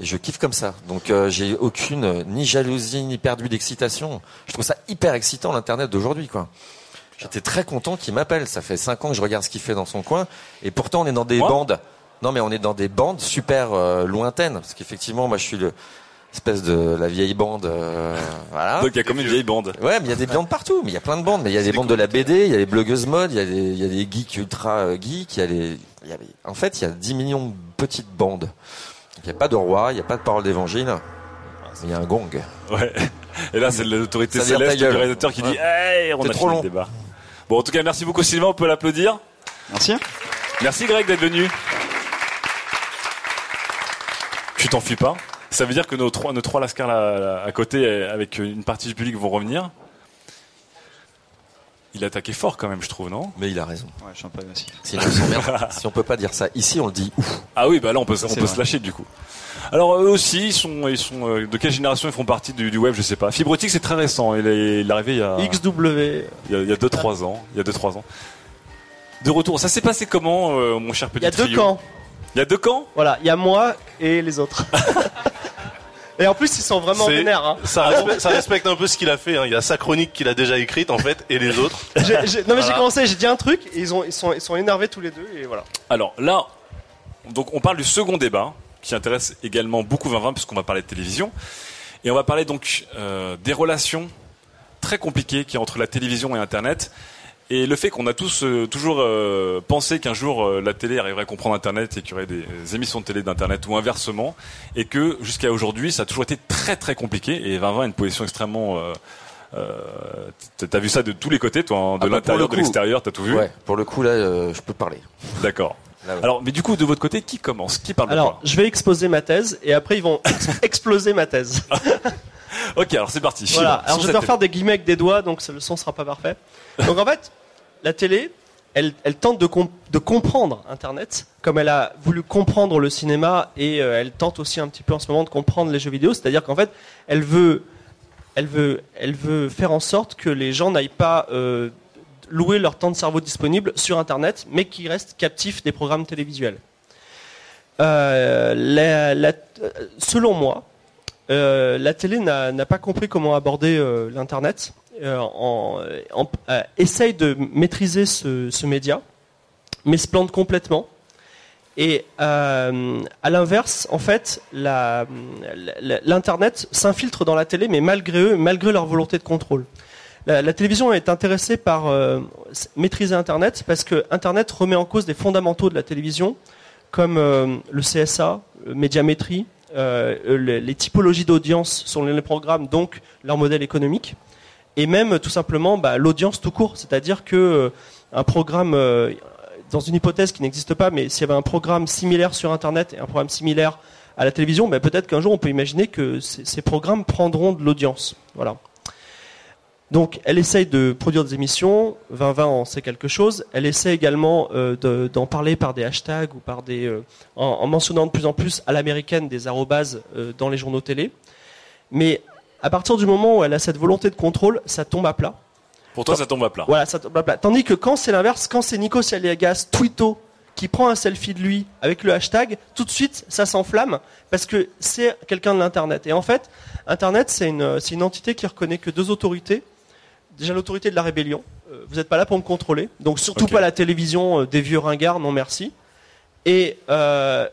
S7: Et je kiffe comme ça. Donc euh, j'ai aucune euh, ni jalousie ni perdu d'excitation. Je trouve ça hyper excitant l'internet d'aujourd'hui, quoi. J'étais très content qu'il m'appelle. Ça fait cinq ans que je regarde ce qu'il fait dans son coin. Et pourtant on est dans des
S3: Moi?
S7: bandes. Non mais on est dans des bandes super euh, lointaines. Parce qu'effectivement, moi je suis le espèce de la vieille bande. euh, voilà.
S3: Donc il y a comme une vieille bande.
S7: Ouais, mais il y a des bandes partout. Mais il y a plein de bandes. Mais il y a des bandes de la BD, il y a les blogueuses mode, il y a des, il y a des geeks ultra euh, geeks, il y a les, il y a les- en fait, il y a 10 millions de petites bandes. Il n'y a pas de roi, il n'y a pas de parole d'évangile. mais Il y a un gong.
S3: Ouais. Et là, c'est l'autorité céleste du
S7: gueule.
S3: réalisateur qui dit. Hey, on a
S7: trop
S3: fini
S7: long.
S3: le débat. Bon, en tout cas, merci beaucoup Sylvain, on peut l'applaudir.
S8: Merci.
S3: Merci Greg d'être venu. Tu t'enfuis pas Ça veut dire que nos trois, nos trois lascars là, là, à côté, euh, avec une partie du public, vont revenir. Il a attaqué fort quand même, je trouve, non?
S7: Mais il a raison.
S8: Ouais, je suis un peu agressif.
S7: Sinon, ils s'emmerdent. si on peut pas dire ça ici, on le dit ouf.
S3: Ah oui, bah là on peut, on se lâcher du coup. Alors eux aussi, ils sont, ils sont euh, de quelle génération ils font partie du, du web, je sais pas. Fibrotique c'est très récent, il est, il est arrivé il y a
S5: XW.
S3: il y a, il y a deux trois ans, il y a deux trois ans. De retour, ça s'est passé comment, euh, mon cher petit
S5: Il y a deux
S3: trio?
S5: camps.
S3: Il y a deux camps?
S5: Voilà, il y a moi et les autres. et en plus, ils sont vraiment vénères. Hein.
S4: Ça, respecte, ça respecte un peu ce qu'il a fait. hein. Il y a sa chronique qu'il a déjà écrite en fait, et les autres.
S5: Non mais j'ai commencé, j'ai dit un truc, et ils, ont, ils, sont, ils sont énervés tous les deux, et voilà.
S3: Alors là, donc on parle du second débat qui intéresse également beaucoup 2020 puisqu'on va parler de télévision et on va parler donc euh, des relations très compliquées qu'il y a entre la télévision et Internet et le fait qu'on a tous euh, toujours euh, pensé qu'un jour euh, la télé arriverait à comprendre Internet et qu'il y aurait des émissions de télé d'Internet ou inversement et que jusqu'à aujourd'hui ça a toujours été très très compliqué et 2020 a une position extrêmement euh, euh, t'as vu ça de tous les côtés toi hein, de
S7: Ah bah,
S3: l'intérieur
S7: le
S3: de l'extérieur t'as tout vu
S7: Ouais, pour le coup, là, euh, je peux parler.
S3: D'accord.
S7: Là, ouais.
S3: Alors, mais du coup, de votre côté, qui commence? Qui parle
S5: Alors, je vais exposer ma thèse et après ils vont ex- exploser ma thèse.
S3: Ok, alors c'est parti.
S5: Voilà. Alors je vais faire des guillemets avec des doigts, donc le son sera pas parfait. Donc en fait, la télé, elle, tente de, com- de comprendre Internet, comme elle a voulu comprendre le cinéma, et euh, elle tente aussi un petit peu en ce moment de comprendre les jeux vidéo. C'est-à-dire qu'en fait, elle veut, faire en sorte que les gens n'aillent pas euh, louer leur temps de cerveau disponible sur Internet, mais qu'ils restent captifs des programmes télévisuels. Euh, selon moi, la télé n'a pas compris comment aborder l'Internet. Euh, en, en- euh, essaye de maîtriser ce, média, mais se plante complètement. Et euh, à l'inverse, en fait, l'Internet s'infiltre dans la télé, mais malgré eux, malgré leur volonté de contrôle. La, télévision est intéressée par euh, maîtriser Internet parce que Internet remet en cause des fondamentaux de la télévision, comme euh, le CSA, le médiamétrie, euh, les typologies d'audience sur les programmes, donc leur modèle économique, et même tout simplement bah, l'audience tout court, c'est-à-dire que euh, un programme, euh, dans une hypothèse qui n'existe pas, mais s'il y avait un programme similaire sur Internet et un programme similaire à la télévision, bah, peut-être qu'un jour on peut imaginer que ces, programmes prendront de l'audience. Voilà. Donc, elle essaye de produire des émissions. 2020 en sait quelque chose. Elle essaie également euh, de- d'en parler par des hashtags ou par des, euh, en, en mentionnant de plus en plus à l'américaine des arrobases euh, dans les journaux télé. Mais à partir du moment où elle a cette volonté de contrôle, ça tombe à plat.
S3: Pour toi, ça tombe à plat.
S5: Voilà, ça tombe à plat. Tandis que quand c'est l'inverse, quand c'est Nico Saliagas, Twito, qui prend un selfie de lui avec le hashtag, tout de suite, ça s'enflamme parce que c'est quelqu'un de l'Internet. Et en fait, Internet, c'est une, c'est une entité qui reconnaît que deux autorités. Déjà l'autorité de la rébellion. Euh, vous n'êtes pas là pour me contrôler. Donc surtout pas la télévision euh, des vieux ringards, non merci. Et euh,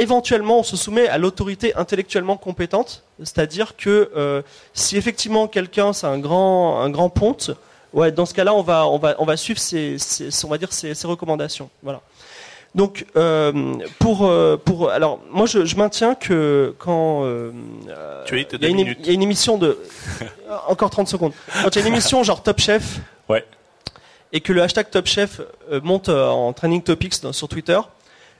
S5: éventuellement, on se soumet à l'autorité intellectuellement compétente. C'est-à-dire que euh, si effectivement quelqu'un, c'est un grand, un grand ponte, ouais, dans ce cas-là, on va, on va, on va suivre ses, ses- on va dire ses, ses recommandations. Voilà. Donc, euh, pour, euh, pour, alors, moi, je, je maintiens que quand euh, il y, y a une émission de, encore 30 secondes. Quand il y a une émission genre Top Chef,
S3: Ouais.
S5: et que le hashtag Top Chef monte en trending topics sur Twitter,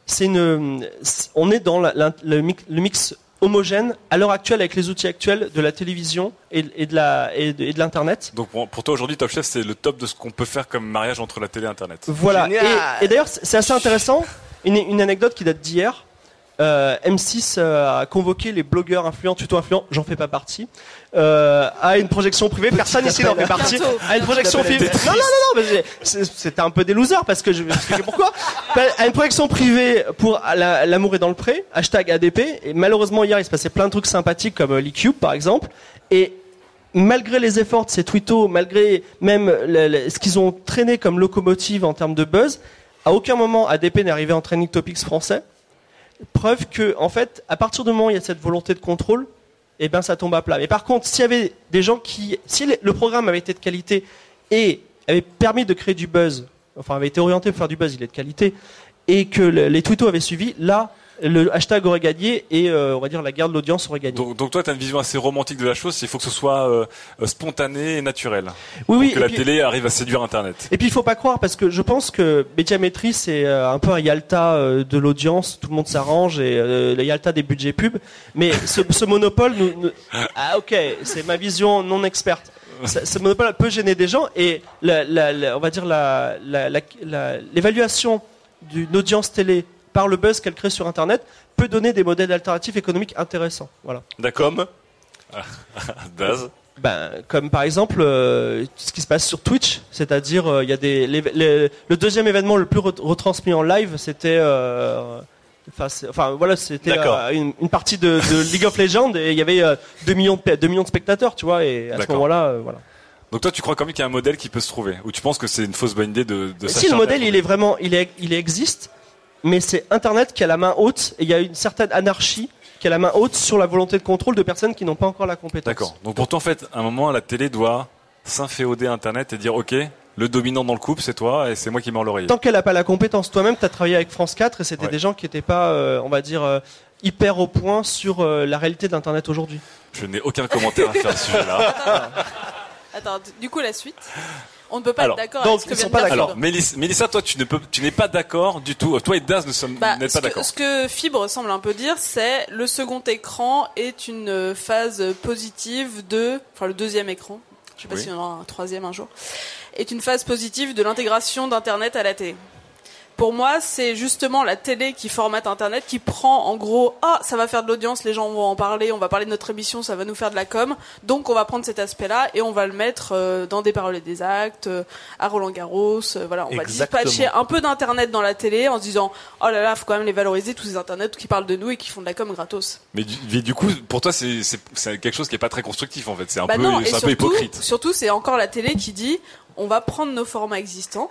S5: c'est une, on est dans la- la- le, mix, le mix homogène à l'heure actuelle avec les outils actuels de la télévision et, et de la et de, et de l'internet.
S3: Donc pour, pour toi aujourd'hui, Top Chef, c'est le top de ce qu'on peut faire comme mariage entre la télé et Internet.
S5: Voilà. Et, et d'ailleurs, c'est c'est assez intéressant. Une, une anecdote qui date d'hier. Euh, M6 euh, a convoqué les blogueurs influents, tuto influents, j'en fais pas partie, euh, à une projection privée. Personne ici n'en fait partie.
S6: Bientôt.
S5: À une projection privée. Non, non, non, non, c'était un peu des losers parce que je vais expliquer pourquoi. À une projection privée pour la- l'amour est dans le pré, hashtag ADP. Et malheureusement hier il se passait plein de trucs sympathiques comme euh, l'E-Cube par exemple. Et malgré les efforts de ces twittos, malgré même le- le- ce qu'ils ont traîné comme locomotive en termes de buzz, à aucun moment ADP n'est arrivé en training topics français. Preuve que, en fait, à partir du moment où il y a cette volonté de contrôle, eh ben ça tombe à plat. Mais par contre, s'il y avait des gens qui, si le- programme avait été de qualité et avait permis de créer du buzz, enfin avait été orienté pour faire du buzz, il est de qualité, et que le- les twittos avaient suivi, là, le hashtag aurait gagné et euh, on va dire la guerre de l'audience aurait gagné.
S3: Donc, donc toi, tu as une vision assez romantique de la chose. Il faut que ce soit euh, euh, spontané et naturel.
S5: Oui,
S3: Pour
S5: oui,
S3: que la
S5: puis-
S3: télé arrive à séduire Internet.
S5: Et puis il faut pas croire parce que je pense que médiamétrie c'est euh, un peu un Yalta euh, de l'audience, tout le monde s'arrange et euh, le Yalta des budgets pub. Mais ce, ce monopole, nous, nous- ah ok, c'est ma vision non experte. Ce, ce monopole peut gêner des gens et la, la- la- on va dire la- la- la- la- l'évaluation d'une audience télé par le buzz qu'elle crée sur Internet peut donner des modèles alternatifs économiques intéressants. Voilà.
S3: D'accord Daz
S5: Ben, comme par exemple euh, ce qui se passe sur Twitch, c'est-à-dire euh, il y a des les- les- le deuxième événement le plus re- retransmis en live, c'était euh, enfin, voilà, c'était une, une partie de, de League of Legends et il y avait euh, 2 millions de, pe- 2 millions de spectateurs, tu vois, et à ce moment-là, voilà.
S3: Donc toi, tu crois quand même qu'il y a un modèle qui peut se trouver? Ou tu penses que c'est une fausse bonne idée de, de
S5: si le modèle il est vraiment il est il existe, mais c'est Internet qui a la main haute et il y a une certaine anarchie qui a la main haute sur la volonté de contrôle de personnes qui n'ont pas encore la compétence.
S3: D'accord. Donc pour toi, en fait, à un moment, la télé doit s'inféoder à Internet et dire, OK, le dominant dans le couple, c'est toi et c'est moi qui mets l'oreiller.
S5: Tant qu'elle n'a pas la compétence, toi-même, tu as travaillé avec France 4 et c'était
S3: Ouais.
S5: des gens qui n'étaient pas, euh, on va dire, euh, hyper au point sur euh, la réalité d'Internet aujourd'hui.
S3: Je n'ai aucun commentaire à faire à ce sujet-là.
S6: Attends, du coup, la suite? On ne peut pas
S3: Alors,
S6: être d'accord
S5: donc,
S6: avec ce que
S5: ils
S6: vient
S5: sont
S6: de
S5: pas
S6: dire
S5: d'accord.
S3: Alors, Mélissa, toi, tu ne peux, tu n'es pas d'accord du tout. Toi et Daz ne sommes,
S6: Bah,
S3: n'êtes pas d'accord.
S6: ce que Fibre semble un peu dire, c'est le second écran est une phase positive de, enfin le deuxième écran, je sais pas
S3: Oui.
S6: s'il y en aura un troisième un jour, est une phase positive de l'intégration d'Internet à la télé. Pour moi, c'est justement la télé qui formate Internet, qui prend en gros, ah, ça va faire de l'audience, les gens vont en parler, on va parler de notre émission, ça va nous faire de la com, donc on va prendre cet aspect-là et on va le mettre euh, dans des paroles et des actes, euh, à Roland Garros, euh, voilà, on
S4: Exactement.
S6: va dispatcher un peu d'Internet dans la télé en se disant, oh là là, faut quand même les valoriser, tous ces Internets qui parlent de nous et qui font de la com gratos.
S3: Mais du, mais du coup, pour toi, c'est, quelque chose qui est pas très constructif, en fait. C'est un
S6: Bah
S3: peu,
S6: non, et
S3: un peu hypocrite.
S6: surtout, c'est encore la télé qui dit on va prendre nos formats existants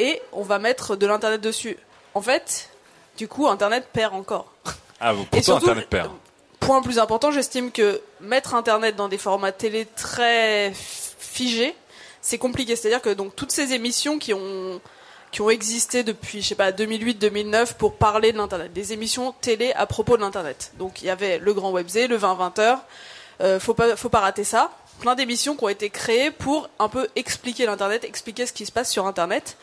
S6: et on va mettre de l'internet dessus. En fait, du coup, internet perd encore.
S3: Ah, pour
S6: Et
S3: toi,
S6: surtout,
S3: Internet perd.
S6: Point plus important, j'estime que mettre internet dans des formats télé très figés, c'est compliqué. C'est-à-dire que donc toutes ces émissions qui ont qui ont existé depuis, je sais pas, 2008-2009 pour parler de l'internet, des émissions télé à propos de l'internet. Donc il y avait le Grand Webzé, le 20-20 heures, euh, faut pas faut pas rater ça. Plein d'émissions qui ont été créées pour un peu expliquer l'internet, expliquer ce qui se passe sur internet.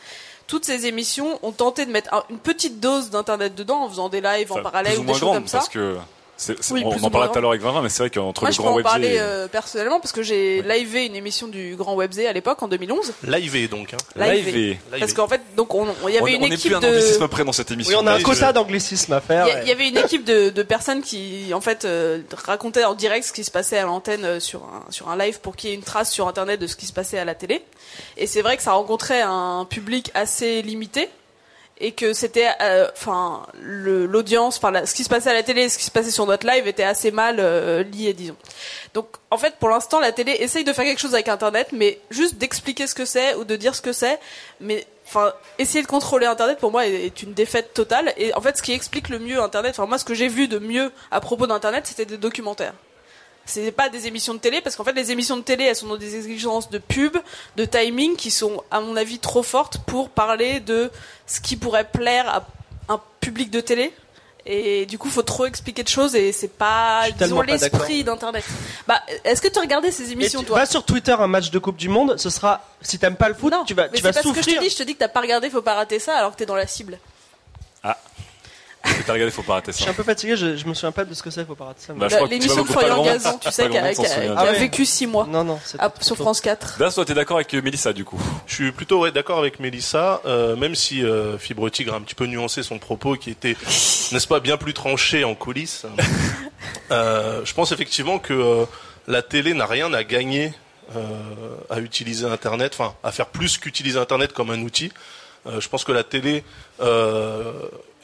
S6: Toutes ces émissions ont tenté de mettre un- une petite dose d'internet dedans en faisant des lives en
S3: Enfin,
S6: parallèle
S3: plus ou
S6: ou des
S3: moins
S6: choses
S3: grande,
S6: comme ça.
S3: parce que c'est, c'est-
S6: Oui,
S3: on,
S6: plus
S3: on en parlait tout à l'heure avec Vincent, mais c'est vrai qu'entre
S6: Moi,
S3: le
S6: je peux
S3: grand
S6: en
S3: web
S6: parler euh, personnellement parce que j'ai livé une émission du Grand Webzé à l'époque en 2011.
S4: Live donc. Hein.
S6: Live. Parce qu'en fait, donc on, on- il y avait
S3: on,
S6: une
S3: on n'est
S6: équipe
S3: plus un
S6: de.
S3: anglicisme près dans cette émission.
S5: Oui, on a un
S4: Oui,
S5: quota
S4: je-
S5: d'anglicisme à faire.
S6: Il y, a- il y avait une équipe de, de personnes qui, en fait, euh, racontaient en direct ce qui se passait à l'antenne euh, sur un, sur un live pour qu'il y ait une trace sur Internet de ce qui se passait à la télé. Et c'est vrai que ça rencontrait un public assez limité et que c'était, euh, enfin, l'audience, enfin, ce qui se passait à la télé et ce qui se passait sur notre live était assez mal euh, lié, disons. Donc, en fait, pour l'instant, la télé essaye de faire quelque chose avec Internet, mais juste d'expliquer ce que c'est ou de dire ce que c'est, mais enfin, essayer de contrôler Internet pour moi est une défaite totale. Et en fait, ce qui explique le mieux Internet, enfin moi, ce que j'ai vu de mieux à propos d'Internet, c'était des documentaires. C'est pas des émissions de télé parce qu'en fait les émissions de télé elles sont dans des exigences de pub, de timing qui sont à mon avis trop fortes pour parler de ce qui pourrait plaire à un public de télé. Et du coup, faut trop expliquer de choses et c'est pas, disons, l'esprit d'internet. Bah, est-ce que tu as regardé ces émissions,
S5: tu
S6: toi?
S5: vas sur Twitter un match de Coupe du Monde, ce sera si t'aimes pas le foot,
S6: Non,
S5: tu vas
S6: mais
S5: tu vas
S6: c'est pas ce que je te dis. Je te dis que t'as pas regardé, faut pas rater ça, alors que t'es dans la cible.
S3: Si t'as regardé, faut pas rater
S5: Je suis un peu fatigué, je, je me souviens pas de ce que c'est, faut pas rater ça. mais-
S3: Bah, je
S6: La-
S3: crois que tu
S6: L'émission de Florian
S3: grand-
S6: Gazan, tu sais, qui a,
S3: monde s'en
S6: qui a-
S3: souvient.
S6: qui
S5: Ah ouais.
S6: vécu six mois
S5: Non, non, c'est
S6: à- sur France 4.
S3: Daz, toi, t'es d'accord avec Mélissa, du coup?
S4: Je suis plutôt ouais, d'accord avec Mélissa, euh, même si euh, Fibre Tigre a un petit peu nuancé son propos, qui était, n'est-ce pas, bien plus tranché en coulisses. Euh, je pense effectivement que euh, la télé n'a rien à gagner euh, à utiliser Internet, enfin à faire plus qu'utiliser Internet comme un outil. Euh, je pense que la télé euh,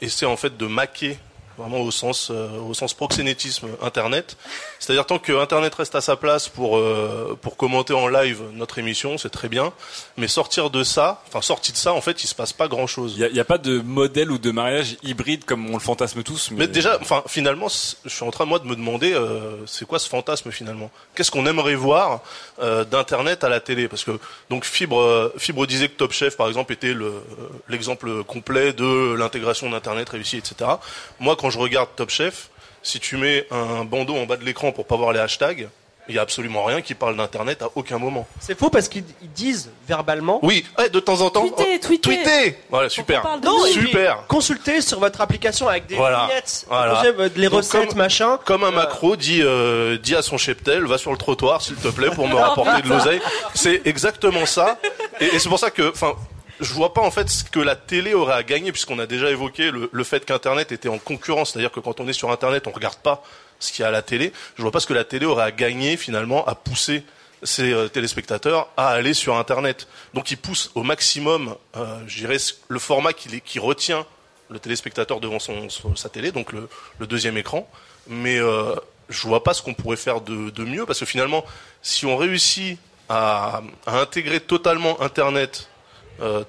S4: essaie en fait de maquer vraiment au sens euh, au sens proxénétisme Internet. C'est-à-dire tant que Internet reste à sa place pour euh, pour commenter en live notre émission, c'est très bien. Mais sortir de ça, enfin sorti de ça, en fait, il se passe pas grand-chose.
S3: Il n'y a, pas de modèle ou de mariage hybride comme on le fantasme tous. Mais,
S4: Mais déjà, enfin, finalement, je suis en train moi de me demander, euh, c'est quoi ce fantasme finalement? Qu'est-ce qu'on aimerait voir euh, d'internet à la télé? Parce que donc Fibre, euh, Fibre disait que Top Chef, par exemple, était le, euh, l'exemple complet de l'intégration d'internet réussie, etc. Moi, quand je regarde Top Chef, si tu mets un bandeau en bas de l'écran pour pas voir les hashtags, il y a absolument rien qui parle d'internet à aucun moment.
S5: C'est faux parce qu'ils ils disent verbalement.
S4: Oui, ouais, de temps en temps.
S6: Tweeter, tweeter.
S4: Tweeter Voilà, super.
S5: Non,
S4: Super.
S5: Consultez sur votre application avec des
S4: Voilà.
S5: vignettes,
S4: Voilà.
S5: projets, les
S4: Donc,
S5: recettes,
S4: comme-
S5: machin.
S4: Comme un macro dit, euh, dit à son cheptel, va sur le trottoir, s'il te plaît, pour me rapporter de l'oseille. C'est exactement ça. Et, et c'est pour ça que, enfin, je vois pas en fait ce que la télé aurait à gagner, puisqu'on a déjà évoqué le, le fait qu'Internet était en concurrence, c'est-à-dire que quand on est sur Internet, on regarde pas ce qu'il y a à la télé. Je vois pas ce que la télé aurait à gagner finalement à pousser ses euh, téléspectateurs à aller sur Internet. Donc ils poussent au maximum, euh, je dirais, le format qui, qui retient le téléspectateur devant son, son- sa télé, donc le, le deuxième écran. Mais euh, je vois pas ce qu'on pourrait faire de, de mieux, parce que finalement, si on réussit à, à intégrer totalement Internet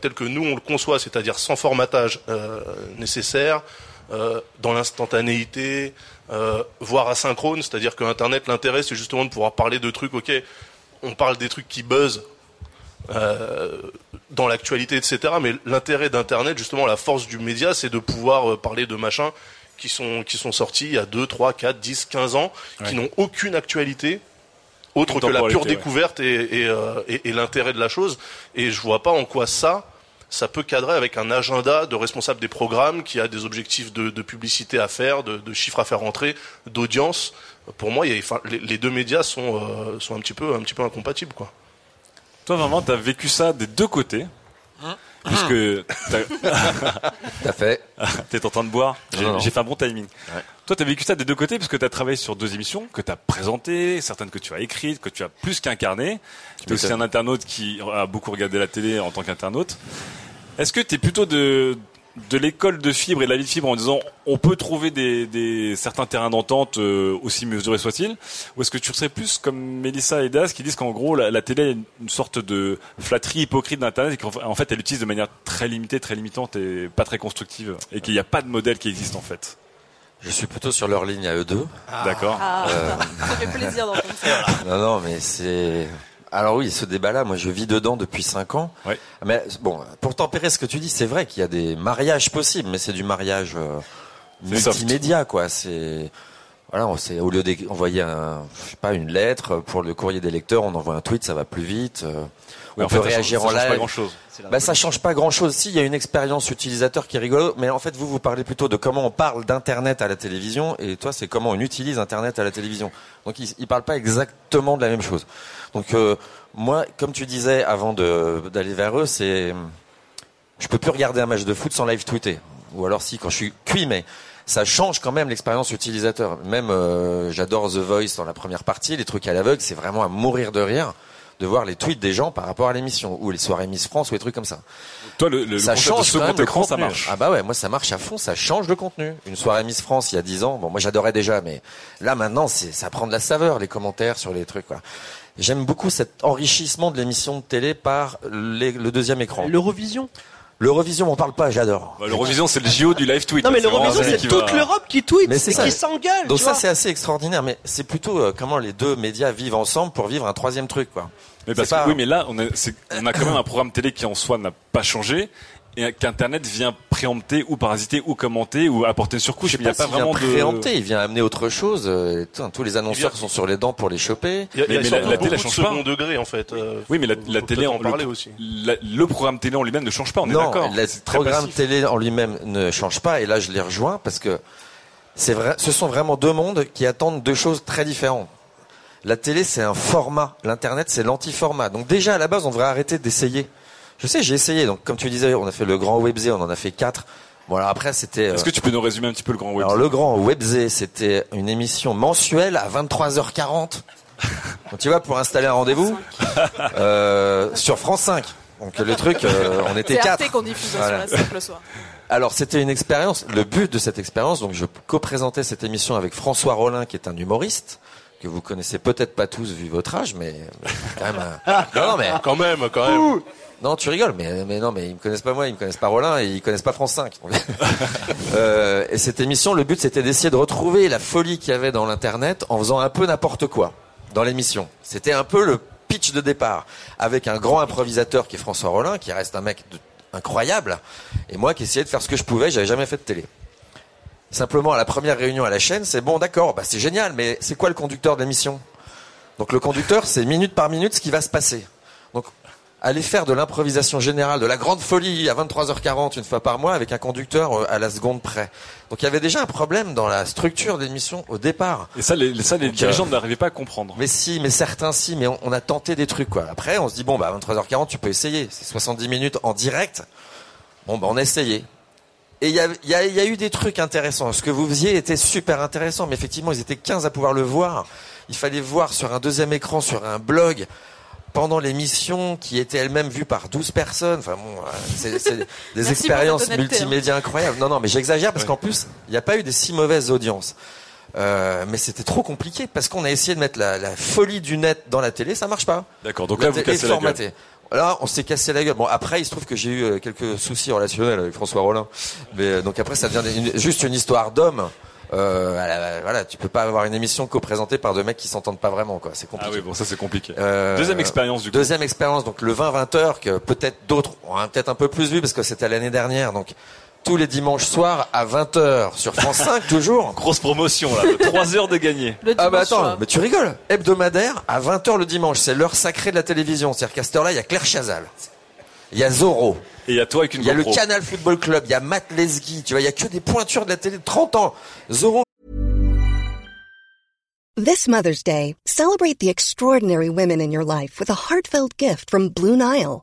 S4: tel que nous on le conçoit, c'est-à-dire sans formatage euh, nécessaire, euh, dans l'instantanéité, euh, voire asynchrone, c'est-à-dire que Internet, l'intérêt, c'est justement de pouvoir parler de trucs, ok, on parle des trucs qui buzzent euh, dans l'actualité, etc. Mais l'intérêt d'Internet, justement, la force du média, c'est de pouvoir euh, parler de machins qui sont, qui sont sortis il y a 2, 3, 4, 10, 15 ans,
S3: Ouais.
S4: qui n'ont aucune actualité autre que la pure
S3: ouais.
S4: découverte et, et, euh, et- et l'intérêt de la chose. Et je vois pas en quoi ça, ça peut cadrer avec un agenda de responsable des programmes qui a des objectifs de, de publicité à faire, de, de chiffres à faire rentrer, d'audience. Pour moi, il y a- enfin, les, les deux médias sont, euh, sont un petit peu, un petit peu incompatibles, quoi.
S3: Toi, vraiment, t'as vécu ça des deux côtés. Puisque t'as-
S7: T'as fait.
S3: t'es en train de boire. J'ai fait un bon timing.
S7: Ouais.
S3: Toi, t'as vécu ça des deux côtés puisque t'as travaillé sur deux émissions que t'as présentées, certaines que tu as écrites, que tu as plus qu'incarnées. Tu es aussi un internaute qui a beaucoup regardé la télé en tant qu'internaute. Est-ce que t'es plutôt de de l'école de fibre et de la vie de fibre en disant on peut trouver des, des certains terrains d'entente euh, aussi mesurés soient-ils ou est-ce que tu serais plus comme Mélissa et Das qui disent qu'en gros la, la télé est une, sorte de flatterie hypocrite d'internet et qu'en en fait elle l'utilise de manière très limitée très limitante et pas très constructive et qu'il n'y a pas de modèle qui existe en fait
S7: Je suis plutôt sur leur ligne à eux deux.
S3: d'accord
S6: Ah,
S7: Euh.
S6: ça fait plaisir d'entendre ça.
S7: Non, non, mais c'est. Alors oui, ce débat-là, moi je vis dedans depuis 5 ans.
S3: Ouais.
S7: Mais bon, pour tempérer ce que tu dis, c'est vrai qu'il y a des mariages possibles, mais c'est du mariage euh,
S3: soft.
S7: multimédia, quoi. C'est voilà, on au lieu d'envoyer un, je sais pas, une lettre pour le courrier des lecteurs, on envoie un tweet, ça va plus vite. euh,
S3: Oui,
S7: on
S3: en
S7: peut
S3: fait,
S7: réagir
S3: ça
S7: en live.
S3: pas grand chose
S7: Bah ça change pas grand chose. Si il y a une expérience utilisateur qui est rigolo, mais en fait vous vous parlez plutôt de comment on parle d'internet à la télévision et toi c'est comment on utilise internet à la télévision. Donc ils, ils parlent pas exactement de la même chose. Donc euh, moi comme tu disais avant d'aller vers eux, c'est je peux plus regarder un match de foot sans live tweeter ou alors si quand je suis cuit mais ça change quand même l'expérience utilisateur. Même euh, j'adore The Voice dans la première partie, les trucs à l'aveugle, c'est vraiment à mourir de rire de voir les tweets des gens par rapport à l'émission ou les soirées Miss France ou les trucs comme ça
S3: toi le, le
S7: ça
S3: de
S7: change quand
S3: second
S7: même le
S3: écran ça
S7: contenu.
S3: marche
S7: Ah bah ouais, moi ça marche à fond, ça change le contenu. Une soirée Miss France il y a 10 ans, bon moi j'adorais déjà, mais là maintenant c'est ça prend de la saveur les commentaires sur les trucs quoi. J'aime beaucoup cet enrichissement de l'émission de télé par les- le deuxième écran.
S5: L'Eurovision?
S7: L'Eurovision on parle pas, j'adore.
S3: Bah, l'Eurovision c'est le JO du live tweet
S5: Non mais l'Eurovision c'est toute
S3: va-
S5: l'Europe qui tweet
S7: Mais c'est
S5: et
S7: ça.
S5: qui s'engueule.
S7: Donc
S5: tu
S7: ça c'est assez extraordinaire, mais c'est plutôt euh, comment les deux médias vivent ensemble pour vivre un troisième truc quoi.
S3: Mais parce
S7: pas-
S3: que, oui, mais là, on a, c'est- on a quand même un programme télé qui en soi n'a pas changé et qu'Internet vient préempter ou parasiter ou commenter ou apporter une surcouche.
S7: Je sais
S3: Il n'y a
S7: pas
S3: pas
S7: s'il vient
S3: vraiment de.
S7: préempter, il vient amener autre chose. euh, putain, tous les annonceurs
S4: vient-
S7: sont sur les dents pour les choper.
S4: Il a, il
S3: Mais- mais la- télé,
S4: beaucoup de
S3: change pas.
S4: second degré, en fait. euh,
S3: Oui, mais la, télé, en le,
S4: aussi.
S3: la- le programme télé en lui-même ne change pas. On est
S7: non,
S3: d'accord.
S7: le programme
S3: passif.
S7: télé en lui-même ne change pas. Et là, je les rejoins parce que c'est vrai. Ce sont vraiment deux mondes qui attendent deux choses très différentes. La télé, c'est un format. L'internet, c'est l'anti-format. Donc déjà, à la base, on devrait arrêter d'essayer. Je sais, j'ai essayé. Donc, comme tu disais, on a fait le grand Webzé, on en a fait quatre. Bon, alors après, c'était. euh,
S3: Est-ce que tu peux nous résumer un petit peu le grand web
S7: Alors le grand Webzé, c'était une émission mensuelle à 23h40. Donc, tu vois, pour installer un rendez-vous euh, sur France 5. Donc le truc, euh, on était quatre.
S6: Qu'on diffuse
S7: Voilà.
S6: sur la 5 le soir.
S7: Alors c'était une expérience. Le but de cette expérience, donc je co-présentais cette émission avec François Rollin, qui est un humoriste que vous connaissez peut-être pas tous vu votre âge, mais, quand même. un- Non, non, mais
S4: Quand même, quand même.
S7: non, tu rigoles, mais, mais non, mais ils me connaissent pas moi, ils me connaissent pas Rollin et ils connaissent pas France 5. euh, et cette émission, le but c'était d'essayer de retrouver la folie qu'il y avait dans l'internet en faisant un peu n'importe quoi dans l'émission. C'était un peu le pitch de départ avec un grand improvisateur qui est François Rollin, qui reste un mec de- incroyable, et moi qui essayais de faire ce que je pouvais, j'avais jamais fait de télé. Simplement à la première réunion à la chaîne, c'est bon, d'accord, bah c'est génial, mais c'est quoi le conducteur de l'émission? Donc le conducteur, c'est minute par minute ce qui va se passer. Donc aller faire de l'improvisation générale, de la grande folie à 23h40 une fois par mois avec un conducteur euh, à la seconde près. Donc il y avait déjà un problème dans la structure de l'émission au départ.
S3: Et ça, les, ça, les
S7: Donc,
S3: dirigeants
S7: euh,
S3: n'arrivaient pas à comprendre.
S7: Mais si, mais certains si, mais on, on a tenté des trucs quoi. Après on se dit bon bah à 23h40 tu peux essayer, c'est 70 minutes en direct. Bon bah on a essayé. Et il y a, il y, a, il y a eu des trucs intéressants. Ce que vous faisiez était super intéressant, mais effectivement ils étaient 15 à pouvoir le voir. Il fallait voir sur un deuxième écran, sur un blog, pendant l'émission qui était elle-même vue par 12 personnes. Enfin bon, euh, c'est c'est des expériences
S6: hein.
S7: multimédia incroyables. Non, non, mais j'exagère parce qu'en plus, il n'y a pas eu des si mauvaises audiences. Euh, mais c'était trop compliqué parce qu'on a essayé de mettre la, la folie du net dans la télé, ça marche pas.
S3: D'accord. Donc
S7: La
S3: là, vous cassez la gueule.
S7: Là, on s'est cassé la gueule. Bon, après, il se trouve que j'ai eu euh, quelques soucis relationnels avec François Rollin. Mais euh, donc après, ça devient une- juste une histoire d'homme. Euh, voilà, tu peux pas avoir une émission co-présentée par deux mecs qui s'entendent pas vraiment, quoi. C'est
S3: Ah
S7: compliqué.
S3: oui, bon, ça c'est compliqué.
S7: Euh,
S3: Deuxième expérience du coup.
S7: Deuxième expérience, donc le 20-20 heures que peut-être d'autres ont peut-être un peu plus vu parce que c'était l'année dernière. Donc tous les dimanches soirs à 20h sur France 5 toujours.
S3: Grosse promotion là, 3 heures de gagner.
S6: Le
S7: Ah bah attends,
S6: soir.
S7: mais tu rigoles. Hebdomadaire à 20h le dimanche, c'est l'heure sacrée de la télévision. C'est-à-dire qu'à cette heure-là, il y a Claire Chazal. Il y a Zorro.
S3: Et il y a toi avec une
S7: Il y a le. Canal Football Club, il y a Matt Lesguy, tu vois, il y a que des pointures de la télé de 30 ans. Zorro,
S10: This Mother's Day, celebrate the extraordinary women in your life with a heartfelt gift from Blue Nile.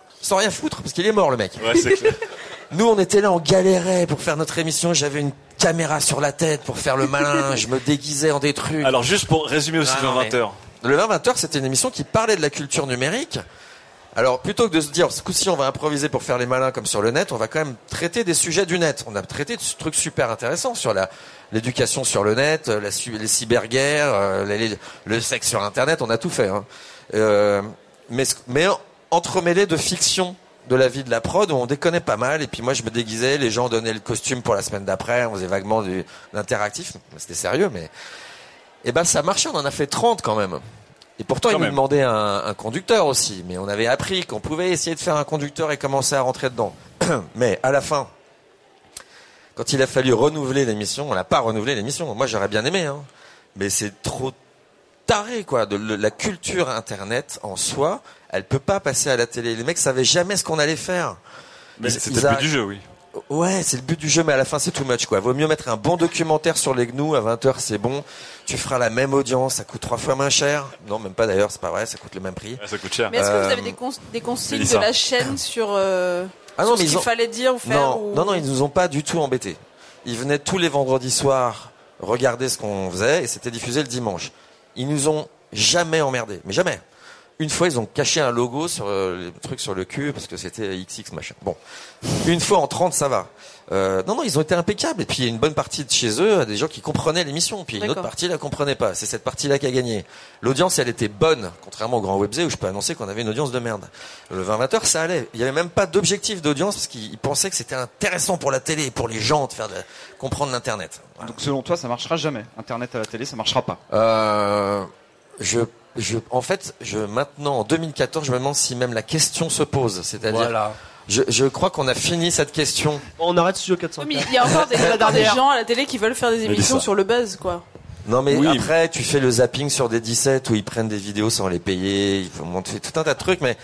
S7: Sans rien foutre, parce qu'il est mort, le mec.
S3: Ouais, c'est clair.
S7: Nous, on était là, on galérait pour faire notre émission. J'avais une caméra sur la tête pour faire le malin. je me déguisais en des trucs.
S3: Alors juste pour résumer aussi
S7: Ah,
S3: le
S7: non,
S3: 20
S7: mais-
S3: heures.
S7: Le 20-20h, c'était une émission qui parlait de la culture numérique. Alors, plutôt que de se dire, ce coup-ci, on va improviser pour faire les malins comme sur le net, on va quand même traiter des sujets du net. On a traité de trucs super intéressants sur la, l'éducation sur le net, euh, la, les cyberguerres, euh, les- le sexe sur Internet, on a tout fait. Hein. Euh, mais, mais entremêlé de fiction de la vie de la prod où on déconnait pas mal et puis moi je me déguisais les gens donnaient le costume pour la semaine d'après on faisait vaguement du l'interactif c'était sérieux mais et ben ça marchait on en a fait 30 quand même. Et pourtant
S3: Quand
S7: ils nous
S3: même.
S7: demandaient un, un conducteur aussi mais on avait appris qu'on pouvait essayer de faire un conducteur et commencer à rentrer dedans. Mais à la fin quand il a fallu renouveler l'émission on n'a pas renouvelé l'émission. Moi j'aurais bien aimé hein. Mais c'est trop taré quoi de la culture internet en soi elle peut pas passer à la télé les mecs savaient jamais ce qu'on allait faire
S3: Mais c'était le but
S7: a-
S3: du jeu, oui.
S7: Ouais, c'est le but du jeu, mais à la fin, c'est too much, quoi. Vaut mieux mettre un bon documentaire sur les gnous à 20h, c'est bon. Tu feras la même audience, ça coûte trois fois moins cher. Non, même pas d'ailleurs, c'est pas vrai, ça coûte le même prix.
S3: Ça coûte cher.
S6: Mais est-ce que vous
S7: Euh,
S6: avez des, cons- des consignes de la chaîne sur, euh,
S7: Ah non,
S6: sur
S7: mais
S6: ce qu'il
S7: ont-
S6: fallait dire ou faire
S7: Non,
S6: ou-
S7: non, non, ils nous ont pas du tout embêtés. Ils venaient tous les vendredis soirs regarder ce qu'on faisait et c'était diffusé le dimanche. Ils nous ont jamais emmerdés, mais jamais. Une fois, ils ont caché un logo sur euh, le truc sur le cul parce que c'était XX machin. Bon, une fois en 30, ça va. Euh, non, non, ils ont été impeccables. Et puis il y a une bonne partie de chez eux, des gens qui comprenaient l'émission. Puis une autre partie la comprenait pas. C'est cette partie-là qui a gagné. L'audience, elle était bonne, contrairement au Grand Webzé où je peux annoncer qu'on avait une audience de merde. Le 20 heures, ça allait. Il y avait même pas d'objectif d'audience parce qu'ils pensaient que c'était intéressant pour la télé, et pour les gens de faire de comprendre l'internet.
S8: Donc selon toi, ça marchera jamais. Internet à la télé, ça marchera pas.
S7: Euh, je, je, en fait, je, maintenant, en 2014, je me demande si même la question se pose. C'est-à-dire,
S9: Voilà.
S7: je, je crois qu'on a fini cette question.
S5: On arrête Studio 400.
S6: Oui, mais il y a encore des, des gens à la télé qui veulent faire des émissions sur le buzz, quoi.
S7: Non mais
S3: Oui.
S7: après tu fais le zapping sur des 17 où ils prennent des vidéos sans les payer, il faut monter tout un tas de trucs mais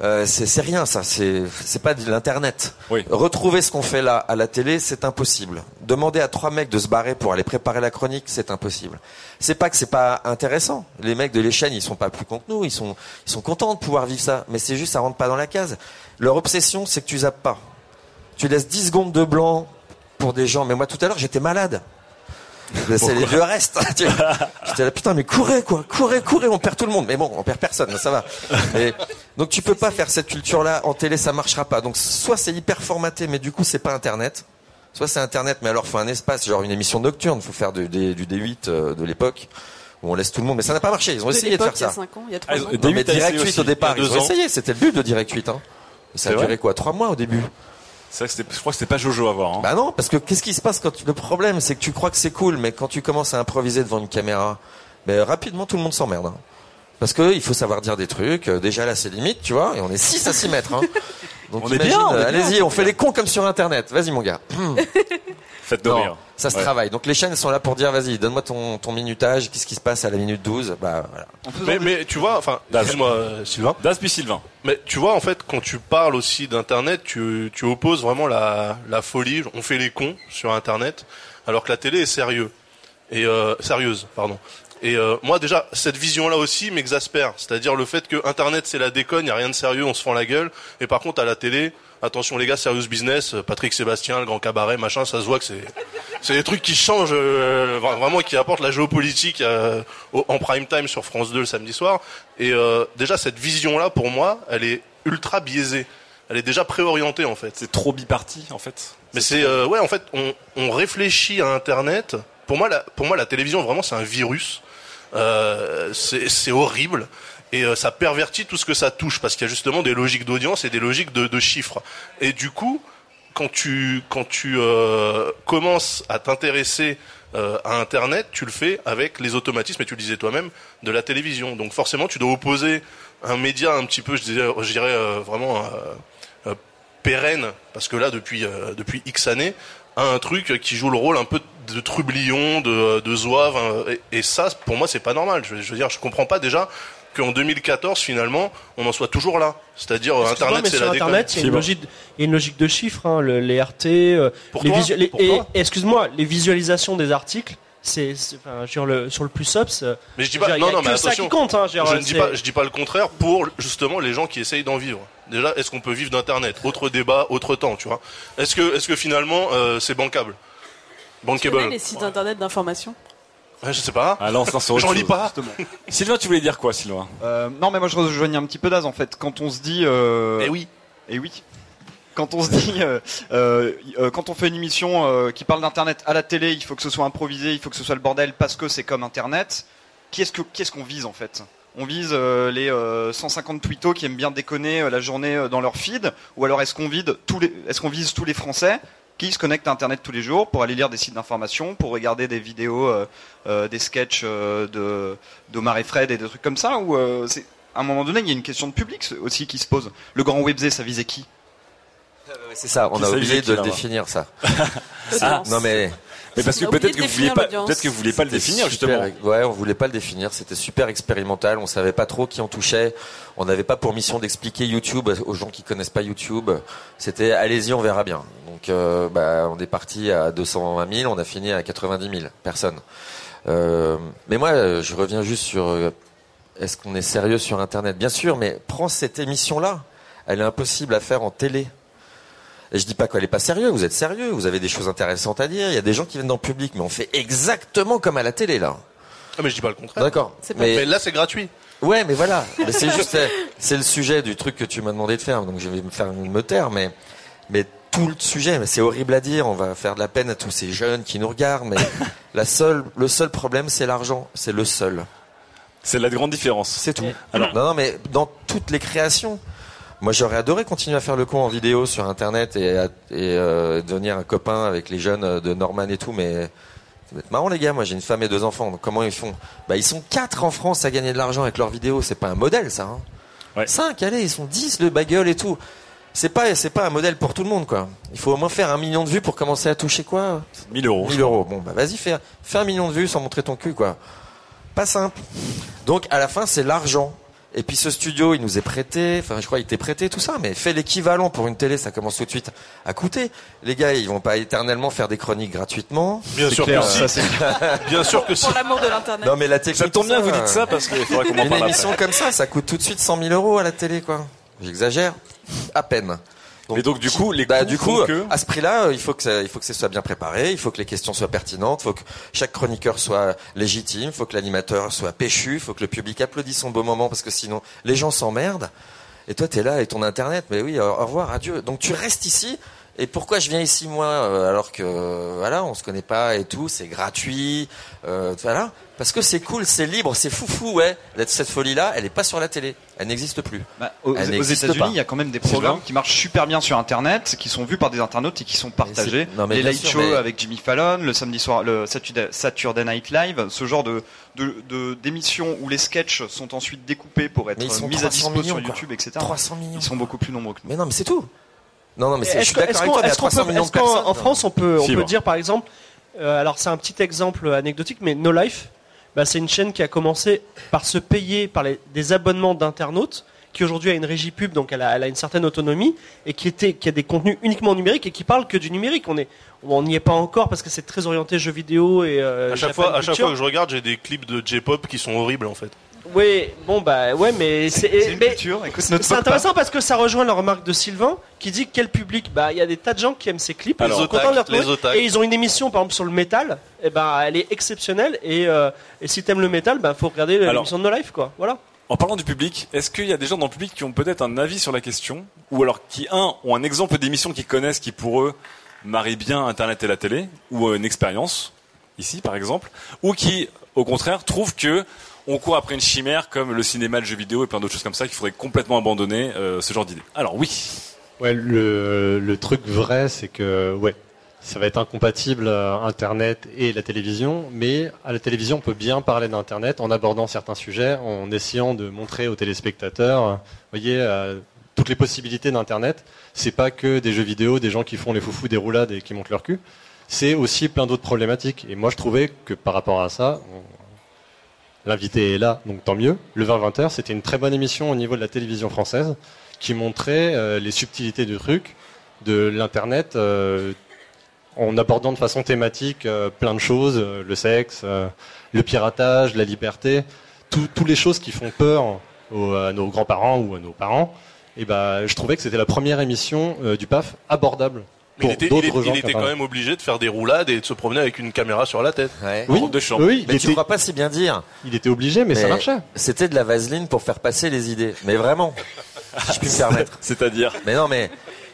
S7: euh, c'est rien ça, c'est c'est pas de l'internet.
S3: Oui.
S7: Retrouver ce qu'on fait là à la télé, c'est impossible. Demander à trois mecs de se barrer pour aller préparer la chronique, c'est impossible. C'est pas que c'est pas intéressant. Les mecs de les chaînes, ils sont pas plus cons que nous, ils sont ils sont contents de pouvoir vivre ça, mais c'est juste ça rentre pas dans la case. Leur obsession, c'est que tu zappes pas. Tu laisses 10 secondes de blanc pour des gens, mais moi tout à l'heure, j'étais malade. C'est les vieux restes. Tu vois. J'étais là, putain, mais courez, quoi. Courez, courez, on perd tout le monde. Mais bon, on perd personne, ça va. Et donc tu peux pas faire cette culture-là en télé, ça marchera pas. Donc soit c'est hyper formaté, mais du coup c'est pas Internet. Soit c'est Internet, mais alors faut un espace, genre une émission nocturne. Faut faire du, D- du D8 euh, de l'époque où on laisse tout le monde. Mais ça n'a pas marché. Ils ont
S6: De
S7: essayé de faire
S6: il y
S7: ça.
S6: a 5 ans, il y a 3
S3: Ah, ils
S6: ans.
S3: ont-
S7: Non, mais
S3: D8 a essayé
S7: Direct 8
S3: aussi,
S7: au départ, ils ont
S3: ans.
S7: essayé. C'était le but de Direct 8. Hein. Ça a duré quoi Trois mois au début.
S3: C'est vrai que c'était- je crois que c'était pas Jojo à voir. Hein.
S7: Bah non, parce que qu'est-ce qui se passe quand tu- le problème, c'est que tu crois que c'est cool, mais quand tu commences à improviser devant une caméra, ben rapidement tout le monde s'emmerde. hein. Parce que il faut savoir dire des trucs. euh, Déjà là, c'est limite, tu vois, et on est 6 à 6 mètres. Hein. Donc
S3: On est
S7: imagine, euh,
S3: bien,
S7: allez-y,
S3: on
S7: fait
S3: bien.
S7: les cons comme sur Internet. Vas-y mon gars.
S3: Faites-nous
S7: Non,
S3: rire.
S7: ça se
S3: Ouais.
S7: travaille. Donc les chaînes sont là pour dire, vas-y, donne-moi ton, ton minutage. Qu'est-ce qui se passe à la minute 12 Bah voilà.
S4: Mais, mais tu vois, enfin,
S3: Daz.
S4: excuse-moi Sylvain,
S3: Das puis Sylvain.
S4: mais tu vois en fait quand tu parles aussi d'internet, tu, tu opposes vraiment la, la folie. On fait les cons sur internet, alors que la télé est sérieux et euh, sérieuse, pardon. Et euh, moi déjà cette vision-là aussi m'exaspère, c'est-à-dire le fait que internet c'est la déconne, y a rien de sérieux, on se fend la gueule. Et par contre à la télé, attention les gars, serious business, euh, Patrick Sébastien, le grand cabaret, machin, ça se voit que c'est c'est des trucs qui changent euh, vra- vraiment qui apportent la géopolitique euh, en prime time sur France 2 le samedi soir. Et euh, déjà cette vision-là pour moi, elle est ultra biaisée. elle est déjà préorientée en fait.
S3: C'est trop biparti en fait.
S4: Mais c'est euh, ouais en fait on, on réfléchit à Internet. Pour moi la pour moi la télévision vraiment c'est un virus. Euh, c'est c'est horrible et euh, ça pervertit tout ce que ça touche parce qu'il y a justement des logiques d'audience et des logiques de, chiffres. Et du coup quand tu quand tu euh, commences à t'intéresser euh, à Internet, tu le fais avec les automatismes, et tu le disais toi-même, de la télévision. Donc forcément, tu dois opposer un média un petit peu, je dirais, je dirais euh, vraiment euh, euh, pérenne, parce que là, depuis depuis X années, à un truc qui joue le rôle un peu de trublion, de, de zouave, hein, et, et ça, pour moi, c'est pas normal. Je, je veux dire, je comprends pas déjà qu'en 2014, finalement, on en soit toujours là. C'est-à-dire, Internet, c'est la.
S5: Internet, il y a une logique, il y a une logique de chiffres, hein, le- les RT, euh,
S4: Pour
S5: les visu- les- excuse-moi, les visualisations des articles, c'est, enfin, le, sur le plus ops. euh,
S4: Mais je dis pas,
S5: dire,
S4: non, non, mais attention.
S5: qui compte, hein, je
S4: ne dis pas, je dis pas le contraire pour justement les gens qui essayent d'en vivre. Déjà, est-ce qu'on peut vivre d'internet? Autre débat, autre temps, tu vois. Est-ce que, est-ce que finalement euh, c'est bancable?
S6: Tu connais
S4: Bankable
S6: les sites internet d'information?
S4: Ouais, Je sais pas.
S3: Ah autre
S4: J'en lis pas.
S3: Sylvain, tu voulais dire quoi, Sylvain?
S8: Euh, non, mais moi je rejoignais un petit peu d'Az en fait. Quand on se dit. Euh...
S4: Eh oui.
S8: Eh oui. Quand on se dit, euh, euh, euh, quand on fait une émission euh, qui parle d'internet à la télé, il faut que ce soit improvisé, il faut que ce soit le bordel parce que c'est comme internet. Qu'est-ce que qu'est-ce qu'on vise en fait? On vise euh, les euh, 150 twittos qui aiment bien déconner euh, la journée euh, dans leur feed, ou alors est-ce qu'on vise tous les, est-ce qu'on vise tous les Français? Qui se connectent à internet tous les jours pour aller lire des sites d'information, pour regarder des vidéos, euh, euh, des sketchs euh, de d'Omar et Fred et des trucs comme ça, ou euh, c'est à un moment donné il y a une question de public aussi qui se pose. Le grand webzé, ça visait qui?
S7: C'est ça, on
S3: Qui
S7: a oublié de définir ça.
S6: Ah.
S7: Non mais
S3: Mais parce que peut-être que vous pas, peut-être que vous vouliez pas le définir
S7: super-
S3: justement.
S7: Ouais, on voulait pas le définir. C'était super expérimental. On savait pas trop qui on touchait. On n'avait pas pour mission d'expliquer YouTube aux gens qui connaissent pas YouTube. C'était allez-y, on verra bien. Donc, euh, bah, on est parti à 220 000, on a fini à 90 000 personnes. Euh, mais moi, je reviens juste sur euh, est-ce qu'on est sérieux sur Internet? Bien sûr, mais prends cette émission-là. Elle est impossible à faire en télé. Et je dis pas qu'elle est pas sérieux, vous êtes sérieux, vous avez des choses intéressantes à dire, il y a des gens qui viennent dans le public, mais on fait exactement comme à la télé là.
S4: Ah, mais je dis pas le contraire.
S7: D'accord.
S4: Mais là, c'est gratuit.
S7: ouais, mais voilà, mais c'est juste euh, c'est le sujet du truc que tu m'as demandé de faire, donc je vais me faire me taire, mais mais tout le sujet, mais c'est horrible à dire, on va faire de la peine à tous ces jeunes qui nous regardent, mais la seule le seul problème c'est l'argent, c'est le seul.
S3: C'est la grande différence.
S7: C'est tout. Alors, non, non, mais dans toutes les créations, moi j'aurais adoré continuer à faire le con en vidéo sur Internet et, à- et euh, devenir un copain avec les jeunes euh, de Norman et tout, mais ça va être marrant les gars. Moi j'ai une femme et deux enfants. Donc comment ils font? Bah ils sont quatre en France à gagner de l'argent avec leurs vidéos. C'est pas un modèle ça. Hein
S3: Ouais.
S7: Cinq, allez, ils sont dix le bagel et tout. C'est pas c'est pas un modèle pour tout le monde quoi. Il faut au moins faire un million de vues pour commencer à toucher quoi?
S3: 1000 euros.
S7: 1000 euros. Bon, bah vas-y, fais, fais un million de vues sans montrer ton cul, quoi. Pas simple. Donc, à la fin, c'est l'argent. Et puis ce studio, il nous est prêté, enfin je crois il t'est prêté tout ça, mais fais l'équivalent pour une télé, ça commence tout de suite à coûter. Les gars, ils vont pas éternellement faire des chroniques gratuitement.
S4: Bien sûr
S8: clair,
S4: que si.
S8: ça, c'est
S4: Bien sûr que si.
S6: Pour l'amour de l'internet.
S7: Non mais la technique.
S3: Ça tombe bien, vous dites ça parce qu'il faudra qu'on en
S7: Une émission
S3: après.
S7: comme ça, ça coûte tout de suite 100 000 euros à la télé, quoi. J'exagère. À peine.
S3: Mais donc du coup, les
S7: Bah, du coup,
S3: que-
S7: à ce prix-là, euh, il faut que ça, il faut que ce soit bien préparé, il faut que les questions soient pertinentes, il faut que chaque chroniqueur soit légitime, il faut que l'animateur soit péchu, il faut que le public applaudisse son beau moment parce que sinon les gens s'emmerdent. Et toi, t'es là avec ton internet, mais oui, au revoir, adieu. Donc tu restes ici. Et pourquoi je viens ici moi euh, alors que voilà, on se connaît pas et tout, c'est gratuit, euh, voilà, parce que c'est cool, c'est libre, c'est foufou, ouais. Cette folie-là, elle est pas sur la télé, elle n'existe plus.
S8: Bah, aux, États-Unis, il y a quand même des programmes qui marchent super bien sur Internet, qui sont vus par des internautes et qui sont partagés.
S7: non, mais
S8: les light shows
S7: mais-
S8: avec Jimmy Fallon, le samedi soir, le Saturday, Night Live, ce genre de d'émissions où les sketchs sont ensuite découpés pour être mis à
S7: 300
S8: dispo
S7: millions,
S8: sur
S7: quoi.
S8: YouTube, etc.
S7: 300 millions.
S8: Ils sont beaucoup plus nombreux que nous.
S7: Mais non, mais c'est tout. Non, non, mais c'est- je
S5: Est-ce
S7: suis d'accord
S5: est-ce
S7: avec
S5: qu'on-
S7: toi, mais à
S5: est-ce qu'on
S7: 300
S5: peut-
S7: millions de
S5: est-ce qu'en-
S7: personnes.
S5: En France, on peut, on
S3: Fibre.
S5: peut dire par exemple, euh, alors c'est un petit exemple anecdotique, mais No Life, bah, c'est une chaîne qui a commencé par se payer par les- des abonnements d'internautes, qui aujourd'hui a une régie pub, donc elle a, elle a une certaine autonomie, et qui, était, qui a des contenus uniquement numériques et qui parle que du numérique. On est, on n'y est pas encore parce que c'est très orienté jeux vidéo et euh,
S4: À chaque
S5: Japan
S4: fois, à chaque
S5: culture.
S4: fois que je regarde, j'ai des clips de J-pop qui sont horribles en fait.
S5: Oui, bon bah ouais, mais c'est
S8: C'est
S5: intéressant parce que ça rejoint la remarque de Sylvain qui dit quel public. Bah il y a des tas de gens qui aiment ces clips,
S4: Alors,
S5: ils sont contents de
S4: otaques.
S5: et ils ont une émission par exemple sur le métal, et ben elle est exceptionnelle. Et, euh, et si t'aimes le métal, bah faut regarder l'émission de No Life quoi. Voilà.
S3: En parlant du public, est-ce qu'il y a des gens dans le public qui ont peut-être un avis sur la question? Ou alors qui, un, ont un exemple d'émission qu'ils connaissent qui pour eux marie bien Internet et la télé? Ou euh, une expérience, ici par exemple? Ou qui, au contraire, trouvent que on court après une chimère comme le cinéma, le jeu vidéo et plein d'autres choses comme ça qu'il faudrait complètement abandonner euh, ce genre d'idée. Alors oui.
S11: Le, truc vrai, c'est que ouais, ça va être incompatible euh, Internet et la télévision, mais à la télévision, on peut bien parler d'Internet en abordant certains sujets, en essayant de montrer aux téléspectateurs, euh, voyez, toutes les possibilités d'Internet. C'est pas que des jeux vidéo, des gens qui font les foufous, des roulades et qui montent leur cul. C'est aussi plein d'autres problématiques. Et moi, je trouvais que par rapport à ça, l'invité est là, donc tant mieux. Le 20-20 c'était une très bonne émission au niveau de la télévision française qui montrait les subtilités du truc, de l'Internet, en abordant de façon thématique euh, plein de choses, euh, le sexe, euh, le piratage, la liberté, toutes les choses qui font peur à nos grands-parents ou à nos parents. Et ben, je trouvais que c'était la première émission du PAF abordable.
S4: Mais il était, il était quand même obligé de faire des roulades et de se promener avec une caméra sur la tête.
S7: Oui,
S4: de champ.
S7: oui mais tu crois pas si bien dire.
S11: Il était obligé, mais, ça marchait.
S7: C'était de la vaseline pour faire passer les idées. Mais vraiment, si je puis me permettre.
S3: C'est-à-dire
S7: Mais non, mais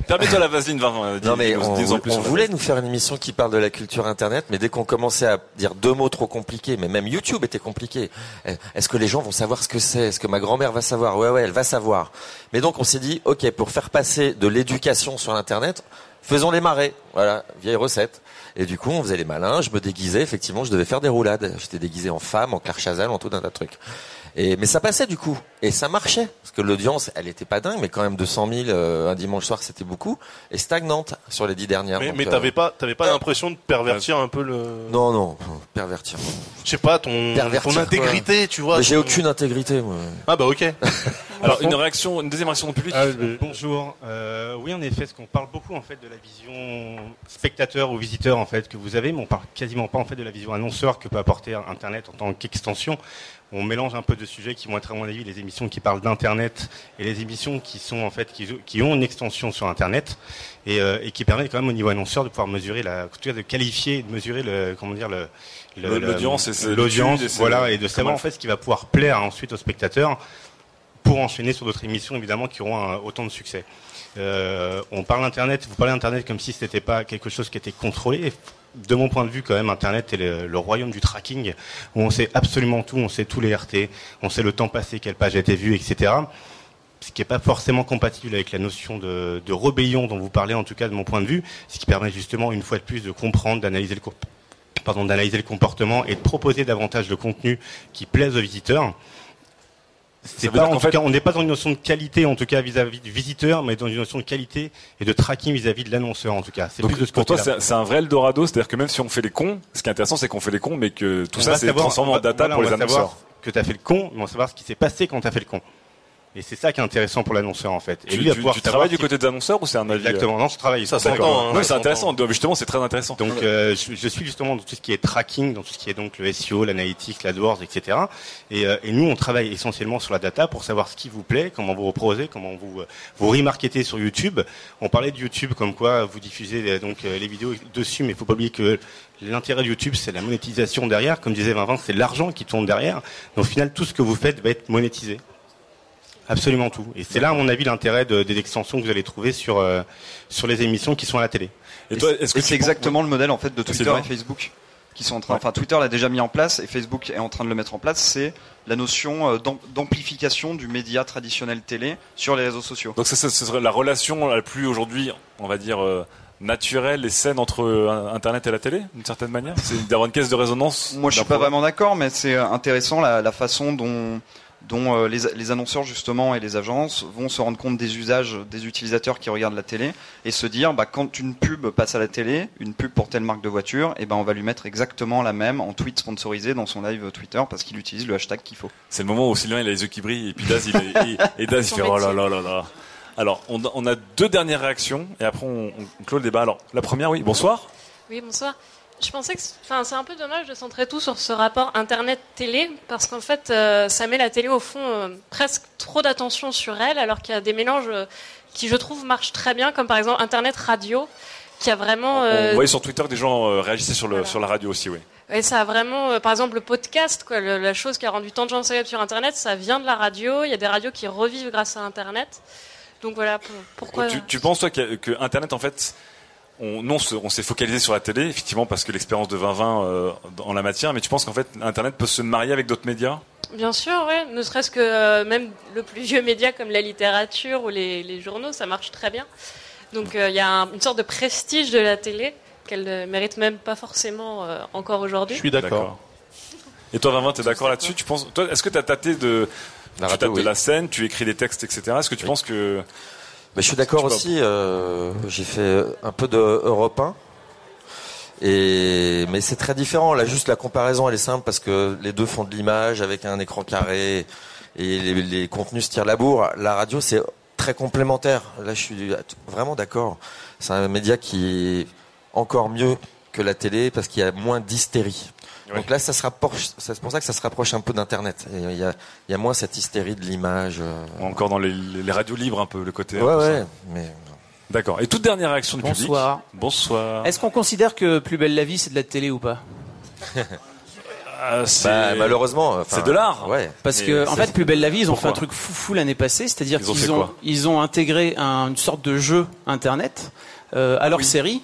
S3: Permets-toi la vaseline, Vincent.
S7: Non mais on, voulait nous faire une émission qui parle de la culture internet, mais dès qu'on commençait à dire deux mots trop compliqués, mais même YouTube était compliqué. Eh, est-ce que les gens vont savoir ce que c'est? Est-ce que ma grand-mère va savoir? Ouais ouais, elle va savoir. Mais donc on s'est dit, ok, pour faire passer de l'éducation sur internet, faisons les marées. Voilà, vieille recette. Et du coup, on faisait les malins. Je me déguisais. Effectivement, je devais faire des roulades. J'étais déguisé en femme, en Claire Chazal, en tout un tas de trucs. Et, mais ça passait du coup. Et ça marchait. Parce que l'audience, elle était pas dingue, mais quand même 200 000 euh, un dimanche soir, c'était beaucoup. Et stagnante sur les dix dernières.
S4: Mais, mais t'avais euh, pas, t'avais pas l'impression de pervertir un peu le.
S7: Non, non, pervertir.
S4: Je sais pas, ton, ton intégrité, tu vois.
S7: J'ai aucune intégrité, moi.
S4: Ah bah ok.
S3: Alors une réaction, une deuxième réaction du public.
S12: Ah, bonjour. Euh, oui, en effet, parce qu'on parle beaucoup en fait de la vision spectateur ou visiteur en fait que vous avez, mais on parle quasiment pas en fait de la vision annonceur que peut apporter Internet en tant qu'extension on mélange un peu de sujets qui vont être à mon avis les émissions qui parlent d'internet et les émissions qui sont en fait qui, ont une extension sur internet euh, et, qui permettent quand même au niveau annonceur de pouvoir mesurer la en tout cas de qualifier de mesurer le comment dire le
S3: l'audience
S12: l'audience voilà et de savoir en fait ce qui va pouvoir plaire ensuite aux spectateurs pour enchaîner sur d'autres émissions évidemment qui auront autant de succès. Euh, on parle d'internet, vous parlez d'internet comme si ce n'était pas quelque chose qui était contrôlé de mon point de vue, quand même, Internet est le, royaume du tracking, où on sait absolument tout, on sait tous les RT, on sait le temps passé, quelle page a été vue, etc. Ce qui n'est pas forcément compatible avec la notion de, rébellion dont vous parlez, en tout cas de mon point de vue, ce qui permet justement, une fois de plus, de comprendre, d'analyser le, d'analyser le comportement et de proposer davantage de contenu qui plaise aux visiteurs. C'est pas, en, fait... on n'est pas dans une notion de qualité, en tout cas vis-à-vis du visiteur, mais dans une notion de qualité et de tracking vis-à-vis de l'annonceur, en tout cas.
S3: C'est plus de ce pour toi, c'est un vrai Eldorado, c'est-à-dire que même si on fait les cons, ce qui est intéressant, c'est qu'on fait les cons, mais que tout ça, c'est transformé en data pour les annonceurs.
S12: Que tu as fait le con, mais on va savoir ce qui s'est passé quand tu as fait le con. Et c'est ça qui est intéressant pour l'annonceur en fait.
S3: Et lui, tu, tu travailles du côté des annonceurs ou c'est un avis
S12: Exactement, non, je travaille.
S3: Ça s'entend. Hein, c'est intéressant. Justement, c'est très intéressant.
S12: Donc, euh, je, suis justement dans tout ce qui est tracking, dans tout ce qui est donc le SEO, l'analytics, l'AdWords, etc. Et, euh, et, nous, on travaille essentiellement sur la data pour savoir ce qui vous plaît, comment vous reproposez, comment vous euh, vous remarketez sur YouTube. On parlait de YouTube comme quoi vous diffusez donc les vidéos dessus, mais il faut pas oublier que L'intérêt de YouTube, c'est la monétisation derrière. Comme disait Vincent, c'est l'argent qui tourne derrière. Donc, au final, tout ce que vous faites va être monétisé. Absolument tout. Et c'est là, à mon avis, l'intérêt des extensions que vous allez trouver sur euh, sur les émissions qui sont à la télé.
S8: Et, toi, est-ce que c'est exactement le modèle en fait de Twitter et Facebook qui sont en train. Enfin, Twitter l'a déjà mis en place et Facebook est en train de le mettre en place. C'est la notion euh, d'amplification du média traditionnel télé sur les réseaux sociaux.
S3: Donc, ce serait la relation la plus aujourd'hui, on va dire. Euh, naturelle et saine entre Internet et la télé, d'une certaine manière? C'est d'avoir une caisse de résonance
S8: Moi, je suis pas vraiment d'accord, mais c'est intéressant la, la façon dont dont euh, les, annonceurs justement et les agences vont se rendre compte des usages des utilisateurs qui regardent la télé et se dire bah, quand une pub passe à la télé, une pub pour telle marque de voiture, et eh ben on va lui mettre exactement la même en tweet sponsorisé dans son live Twitter parce qu'il utilise le hashtag qu'il faut.
S3: C'est le moment où Sylvain il a les yeux qui brillent et puis Daz il, et Daz, il fait oh là là là là. Alors on, on, a deux dernières réactions et après on, on clôt le débat. Alors la première oui, bonsoir.
S13: Oui bonsoir. Je pensais que c'est un peu dommage de centrer tout sur ce rapport Internet-télé, parce qu'en fait, euh, ça met la télé au fond euh, presque trop d'attention sur elle, alors qu'il y a des mélanges euh, qui, je trouve, marchent très bien, comme par exemple Internet-radio, qui a vraiment...
S3: On voyait sur Twitter des gens réagissaient sur, le, sur la radio aussi, oui.
S13: Et ça a vraiment, euh, par exemple, le podcast, quoi, le- la chose qui a rendu tant de gens célèbres sur Internet, ça vient de la radio. Il y a des radios qui revivent grâce à Internet. Donc voilà pour- pourquoi.
S3: Tu, tu penses toi que, que Internet en fait, on, non, on s'est focalisé sur la télé, effectivement, parce que l'expérience de 2020 euh, en la matière, mais tu penses qu'en fait, Internet peut se marier avec d'autres médias?
S13: Bien sûr, ouais. Ne serait-ce que euh, même le plus vieux média comme la littérature ou les, les journaux, ça marche très bien. Donc euh, il y a un- une sorte de prestige de la télé qu'elle ne mérite même pas forcément euh, encore aujourd'hui.
S3: Et toi, 2020, t'es d'accord là-dessus? Tu penses Toi, est-ce que t'as tâté de
S7: La
S3: tu
S7: radio,
S3: tâtes de
S7: oui.
S3: la scène, tu écris des textes, etc. Est-ce que tu penses que
S7: Je suis d'accord aussi. euh, j'ai fait un peu de Europe 1. Et mais c'est très différent. Là, juste la comparaison, elle est simple parce que les deux font de l'image avec un écran carré et les contenus se tirent la bourre. La radio, c'est très complémentaire. Là, je suis vraiment d'accord. C'est un média qui est encore mieux que la télé parce qu'il y a moins d'hystérie. Donc là, ça se rapproche. C'est pour ça que ça se rapproche un peu d'Internet. Et Il y a, il y a moins cette hystérie de l'image. euh.
S3: encore dans les, les radios libres un peu le côté
S7: Ouais, ouais, mais
S3: D'accord. Et toute dernière réaction du
S14: Bonsoir.
S3: public Bonsoir.
S14: Est-ce qu'on considère que Plus belle la vie c'est de la télé ou pas?
S7: Bah, malheureusement,
S3: c'est de l'art.
S7: Ouais.
S14: Parce que en fait, Plus belle la vie, ils ont
S3: Pourquoi
S14: fait un truc foufou l'année passée, c'est-à-dire
S3: Ils ont fait
S14: qu'ils ont
S3: quoi?
S14: ils ont intégré un- une sorte de jeu internet euh, à leur série.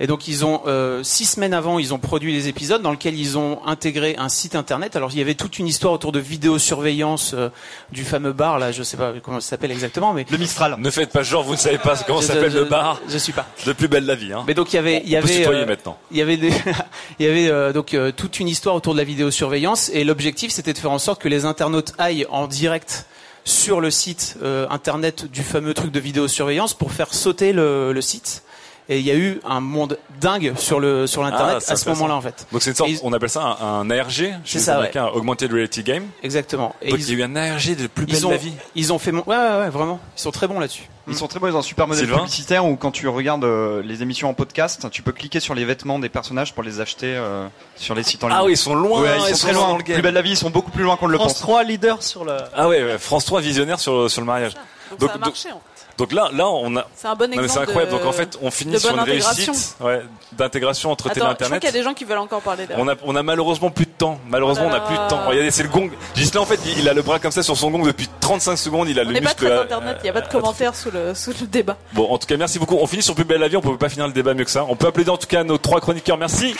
S14: Et donc ils ont euh, six semaines avant, ils ont produit des épisodes dans lesquels ils ont intégré un site internet. Alors il y avait toute une histoire autour de vidéosurveillance euh, du fameux bar là, je sais pas comment ça s'appelle exactement, mais
S8: le Mistral.
S3: Ne faites pas genre, vous ne savez pas comment s'appelle le bar.
S14: Je suis pas.
S3: De plus belle la vie. Hein.
S14: Mais donc il y avait, il y avait, euh,
S3: maintenant.
S14: il y avait, des- il y avait euh, donc euh, toute une histoire autour de la vidéosurveillance et l'objectif c'était de faire en sorte que les internautes aillent en direct sur le site euh, internet du fameux truc de vidéosurveillance pour faire sauter le, le site. Et il y a eu un monde dingue sur le sur l'internet
S3: Ah, c'est
S14: à ce moment-là en fait.
S3: Donc c'est une sorte, on appelle ça un, un ARG chez
S14: C'est
S3: les
S14: ça,
S3: Américains, Augmented Reality Game.
S14: Exactement. Et
S3: Donc
S14: ils-
S3: il y a eu un ARG de plus belle
S14: Ils ont,
S3: la vie.
S14: ils ont fait mon... ouais, ouais ouais vraiment. Ils sont très bons là-dessus.
S8: Ils sont très bons, ils ont un super modèle publicitaire où quand tu regardes euh, les émissions en podcast, tu peux cliquer sur les vêtements des personnages pour les acheter euh, sur les sites en ligne.
S3: Ah oui, ils sont loin,
S8: Ouais, ils,
S3: ils
S8: sont
S3: sont
S8: très
S3: loin
S8: loin.
S3: dans le game.
S8: Plus belle la vie, ils sont beaucoup plus loin qu'on ne le
S5: France
S8: pense.
S5: 3 leader sur le.
S3: Ah ouais, ouais, France 3 visionnaire sur, sur le mariage.
S6: Donc, ça a marché. en fait.
S3: Donc là, là, on a.
S6: C'est un bon
S3: mais c'est
S6: exemple
S3: incroyable.
S6: de-
S3: Donc en fait, on finit sur une réussite ouais, d'intégration entre télé et
S6: Attends, je crois
S3: internet.
S6: qu'il y a des gens qui veulent encore parler.
S3: On a, on a malheureusement plus de temps. Malheureusement,
S6: Oh
S3: on a plus de temps. Regardez, c'est le gong. Gislain, en fait, il, a le bras comme ça sur son gong depuis 35 secondes. Il a
S6: On
S3: le
S6: pas
S3: muscle. à-
S6: internet, il n'y a pas de commentaires sous le, sous le débat.
S3: Bon, en tout cas, merci beaucoup. On finit sur plus belle la vie. On peut pas finir le débat mieux que ça. On peut applaudir en tout cas nos trois chroniqueurs. Merci.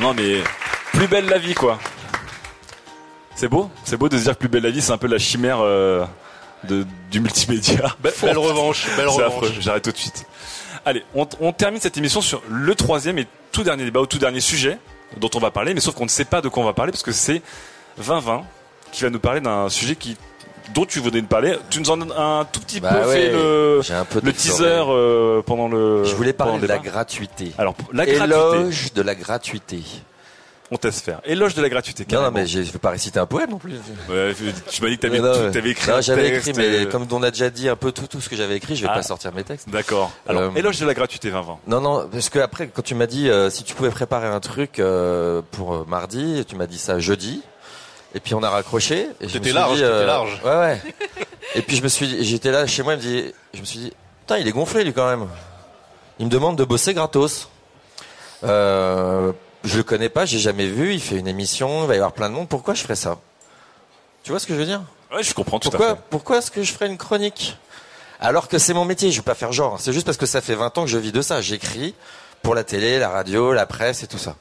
S3: Non, mais plus belle la vie, quoi. C'est beau, c'est beau de se dire que plus belle la vie, c'est un peu la chimère euh, de, du multimédia.
S4: Be- belle revanche, belle
S3: C'est
S4: revanche.
S3: affreux, J'arrête tout de suite. Allez, on, on termine cette émission sur le troisième et tout dernier débat, ou tout dernier sujet dont on va parler, mais sauf qu'on ne sait pas de quoi on va parler parce que c'est 2020 qui va nous parler d'un sujet qui dont tu voulais nous parler. Tu nous en as un tout petit
S7: Bah
S3: peu
S7: ouais,
S3: fait le,
S7: j'ai un peu
S3: le
S7: déformé.
S3: teaser euh, pendant le.
S7: Je voulais parler de la gratuité.
S3: Alors, la gratuité.
S7: Éloge de la gratuité.
S3: On teste faire. Éloge de la gratuité.
S7: Non, non, mais je ne vais pas réciter un poème non plus.
S3: Ouais, tu m'as dit que t'avais, tout- t'avais écrit
S7: Non, j'avais écrit, mais
S3: euh,
S7: comme on a déjà dit un peu tout, tout ce que j'avais écrit, je vais
S3: Ah.
S7: pas sortir mes textes.
S3: D'accord. Alors,
S7: Euh,
S3: éloge de la gratuité 2020.
S7: Non, non, parce que après, quand tu m'as dit euh, si tu pouvais préparer un truc euh, pour mardi, tu m'as dit ça jeudi. Et puis on a raccroché. Et je me suis
S4: large,
S7: dit,
S4: t'étais large.
S7: Ouais, ouais. et puis je me suis, dit- j'étais là chez moi, je me dis, je me suis dit, putain, il est gonflé lui quand même. Il me demande de bosser gratos. Euh, je le connais pas, j'ai jamais vu. Il fait une émission, il va y avoir plein de monde. Pourquoi je ferais ça? Tu vois ce que je veux dire?
S3: Ouais, je comprends tout à
S7: pourquoi,
S3: fait.
S7: Pourquoi est-ce que je ferais une chronique? Alors que c'est mon métier, je vais pas faire genre. C'est juste parce que ça fait 20 ans que je vis de ça. J'écris pour la télé, la radio, la presse et tout ça.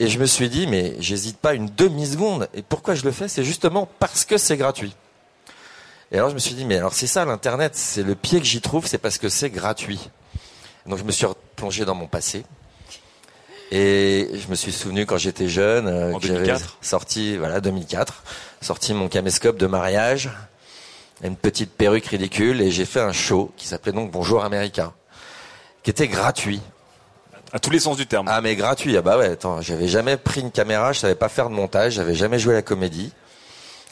S7: Et je me suis dit, mais j'hésite pas une demi-seconde. Et pourquoi je le fais? C'est justement parce que c'est gratuit. Et alors je me suis dit, mais alors c'est ça l'Internet, c'est le pied que j'y trouve, c'est parce que c'est gratuit. Donc je me suis plongé dans mon passé. Et je me suis souvenu quand j'étais jeune, euh, que j'avais
S3: 2004.
S7: sorti, voilà, 2004, sorti mon caméscope de mariage, une petite perruque ridicule, et j'ai fait un show qui s'appelait donc Bonjour Américain, qui était gratuit.
S3: À tous les sens du terme.
S7: Ah mais gratuit, ah bah ouais, attends, j'avais jamais pris une caméra, je savais pas faire de montage, j'avais jamais joué à la comédie.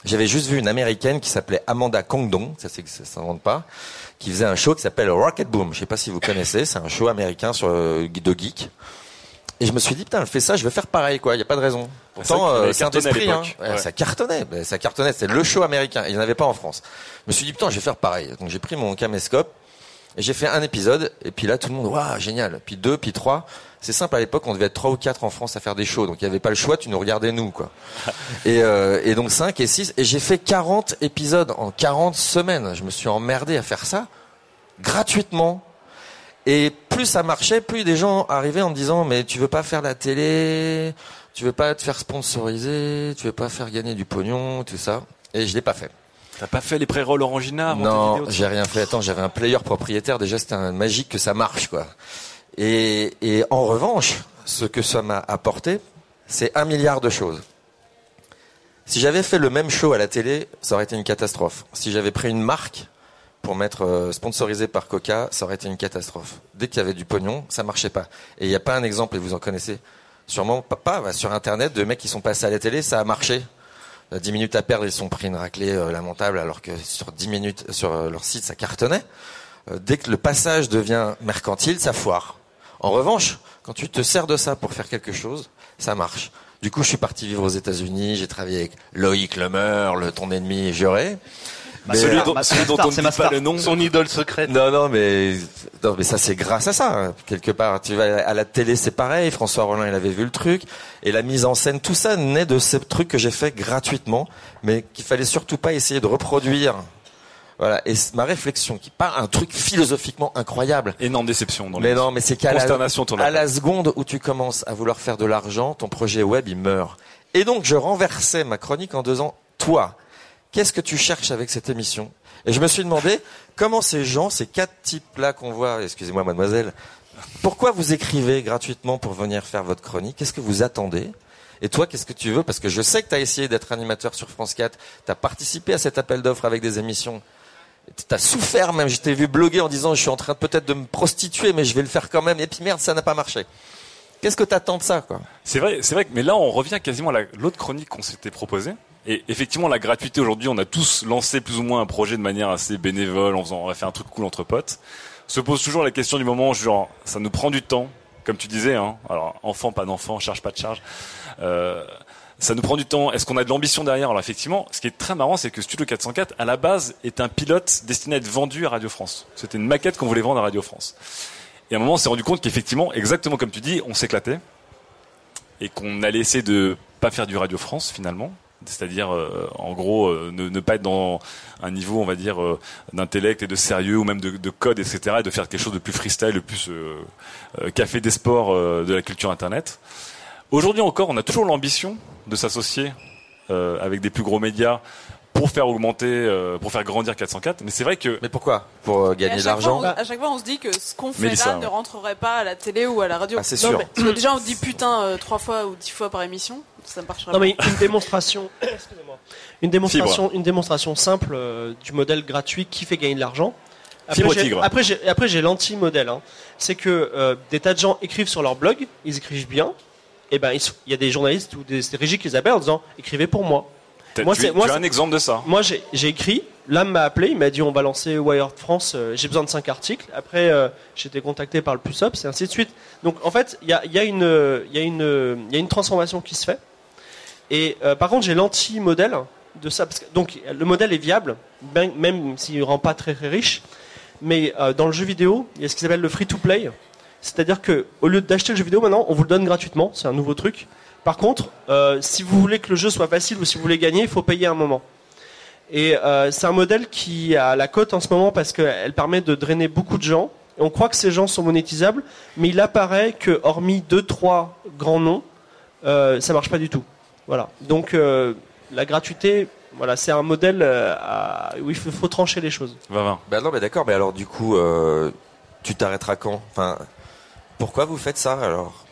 S7: J'avais juste vu une américaine qui s'appelait Amanda Kongdong, ça c'est ça s'invente pas, qui faisait un show qui s'appelle Rocket Boom. Je sais pas si vous connaissez, c'est un show américain sur euh, de geek. Et je me suis dit putain, elle fait ça, je vais faire pareil quoi, il y a pas de raison. Pourtant euh, c'est un esprit hein. Ouais, ça cartonnait, ça cartonnait, c'est le show américain, il n'y en avait pas en France. Je me suis dit putain, je vais faire pareil. Donc j'ai pris mon caméscope Et j'ai fait un épisode, et puis là, tout le monde, waouh, génial. Puis deux, puis trois. C'est simple, à l'époque, on devait être trois ou quatre en France à faire des shows, donc il n'y avait pas le choix, tu nous regardais nous, quoi. et, euh, et donc cinq et six, et j'ai fait 40 épisodes en 40 semaines. Je me suis emmerdé à faire ça, gratuitement. Et plus ça marchait, plus des gens arrivaient en me disant, mais tu veux pas faire la télé, tu veux pas te faire sponsoriser, tu veux pas faire gagner du pognon, tout ça. Et je l'ai pas fait.
S3: T'as pas fait les pré-rolls Orangina
S7: Non, j'ai rien fait. Attends, j'avais un player propriétaire. Déjà, c'était un magique que ça marche, quoi. Et, et en revanche, ce que ça m'a apporté, c'est un milliard de choses. Si j'avais fait le même show à la télé, ça aurait été une catastrophe. Si j'avais pris une marque pour mettre euh, sponsorisé par Coca, ça aurait été une catastrophe. Dès qu'il y avait du pognon, ça marchait pas. Et il n'y a pas un exemple, et vous en connaissez sûrement pas, bah, sur Internet, de mecs qui sont passés à la télé, ça a marché. 10 minutes à perdre, ils sont pris une raclée euh, lamentable, alors que sur 10 minutes, sur euh, leur site, ça cartonnait. Euh, dès que le passage devient mercantile, ça foire. En revanche, quand tu te sers de ça pour faire quelque chose, ça marche. Du coup, je suis parti vivre aux États-Unis, j'ai travaillé avec Loïc Lemeur, le ton ennemi juré.
S3: Bah, celui dont, celui dont on ne dit pas le nom.
S4: Son idole secrète.
S7: Non, non, mais non, mais ça c'est grâce à ça. hein. Quelque part, tu vas à la télé, c'est pareil. François Rollin, il avait vu le truc et la mise en scène, tout ça naît de ce truc que j'ai fait gratuitement, mais qu'il fallait surtout pas essayer de reproduire. Voilà. Et ma réflexion, qui part un truc philosophiquement incroyable.
S3: Énorme déception dans
S7: Mais non, mais c'est qu'à la, à la seconde où tu commences à vouloir faire de l'argent, ton projet web, il meurt. Et donc, je renversais ma chronique en disant, toi, qu'est-ce que tu cherches avec cette émission Et je me suis demandé, comment ces gens, ces quatre types-là qu'on voit, excusez-moi mademoiselle, pourquoi vous écrivez gratuitement pour venir faire votre chronique Qu'est-ce que vous attendez et toi, qu'est-ce que tu veux Parce que je sais que tu as essayé d'être animateur sur France 4, tu as participé à cet appel d'offres avec des émissions. Tu as souffert même, je vu bloguer en disant je suis en train peut-être de me prostituer, mais je vais le faire quand même. Et puis merde, ça n'a pas marché. Qu'est-ce que tu attends de ça quoi?
S3: C'est vrai, c'est vrai. Mais là, on revient quasiment à la- l'autre chronique qu'on s'était proposée. Et effectivement, la gratuité aujourd'hui, on a tous lancé plus ou moins un projet de manière assez bénévole, en faisant, on va faire un truc cool entre potes. Se pose toujours la question du moment, genre, ça nous prend du temps, comme tu disais. Hein. Alors, enfant, pas d'enfant, charge, pas de charge. Euh, ça nous prend du temps. Est-ce qu'on a de l'ambition derrière? Alors effectivement, ce qui est très marrant, c'est que Studio 404, à la base, est un pilote destiné à être vendu à Radio France. C'était une maquette qu'on voulait vendre à Radio France. Et à un moment, on s'est rendu compte qu'effectivement, exactement comme tu dis, on s'éclatait et qu'on allait essayer de pas faire du Radio France finalement. C'est-à-dire, euh, en gros, euh, ne, ne pas être dans un niveau, on va dire, euh, d'intellect et de sérieux ou même de, de code, etc. Et de faire quelque chose de plus freestyle, de plus euh, euh, café des sports euh, de la culture Internet. Aujourd'hui encore, on a toujours l'ambition de s'associer euh, avec des plus gros médias pour faire augmenter, euh, pour faire grandir 404. Mais c'est vrai que.
S7: Mais pourquoi? Pour euh,
S6: chaque fois, on- à chaque fois, on se dit que ce qu'on fait
S3: Mélissa,
S6: là
S3: ouais.
S6: ne rentrerait pas à la télé ou à la radio.
S7: Ah, c'est
S6: Non,
S7: sûr.
S6: mais- Parce que déjà, on dit putain euh, trois fois ou dix fois par émission, ça ne marcherait
S5: Non
S6: pas.
S5: mais une démonstration, excusez-moi. une démonstration, une démonstration simple euh, du modèle gratuit qui fait gagner de l'argent. Après j'ai-
S3: tigre.
S5: Après j'ai après, j'ai l'anti-modèle. hein. C'est que euh, des tas de gens écrivent sur leur blog, ils écrivent bien. Et ben il y a des journalistes ou des, régies qui les appellent en disant écrivez pour moi. Moi,
S3: tu, as un exemple de ça?
S5: Moi, j'ai j'ai écrit. L'âme m'a appelé. Il m'a dit on va lancer Wired France. euh, j'ai besoin de 5 articles. Après, euh, j'ai été contacté par le Plus Up, et ainsi de suite. Donc, en fait, il y a, il y, a une, il y, a une, il y a une transformation qui se fait. Et euh, par contre, j'ai l'anti-modèle de ça. Parce que, donc, le modèle est viable, ben- même s'il ne rend pas très, très riche. Mais euh, dans le jeu vidéo, il y a ce qui s'appelle le free-to-play. C'est-à-dire que au lieu d'acheter le jeu vidéo, maintenant, on vous le donne gratuitement. C'est un nouveau truc. Par contre, euh, si vous voulez que le jeu soit facile ou si vous voulez gagner, il faut payer un moment. Et c'est un modèle qui a la cote en ce moment parce qu'elle permet de drainer beaucoup de gens. Et on croit que ces gens sont monétisables, mais il apparaît que hormis deux trois grands noms, ça marche pas du tout. Voilà. Donc euh, la gratuité, voilà, c'est un modèle euh, à- où il faut, faut trancher les choses.
S7: Bah non, mais d'accord, mais alors du coup, euh, tu t'arrêteras quand? Enfin, pourquoi vous faites ça alors?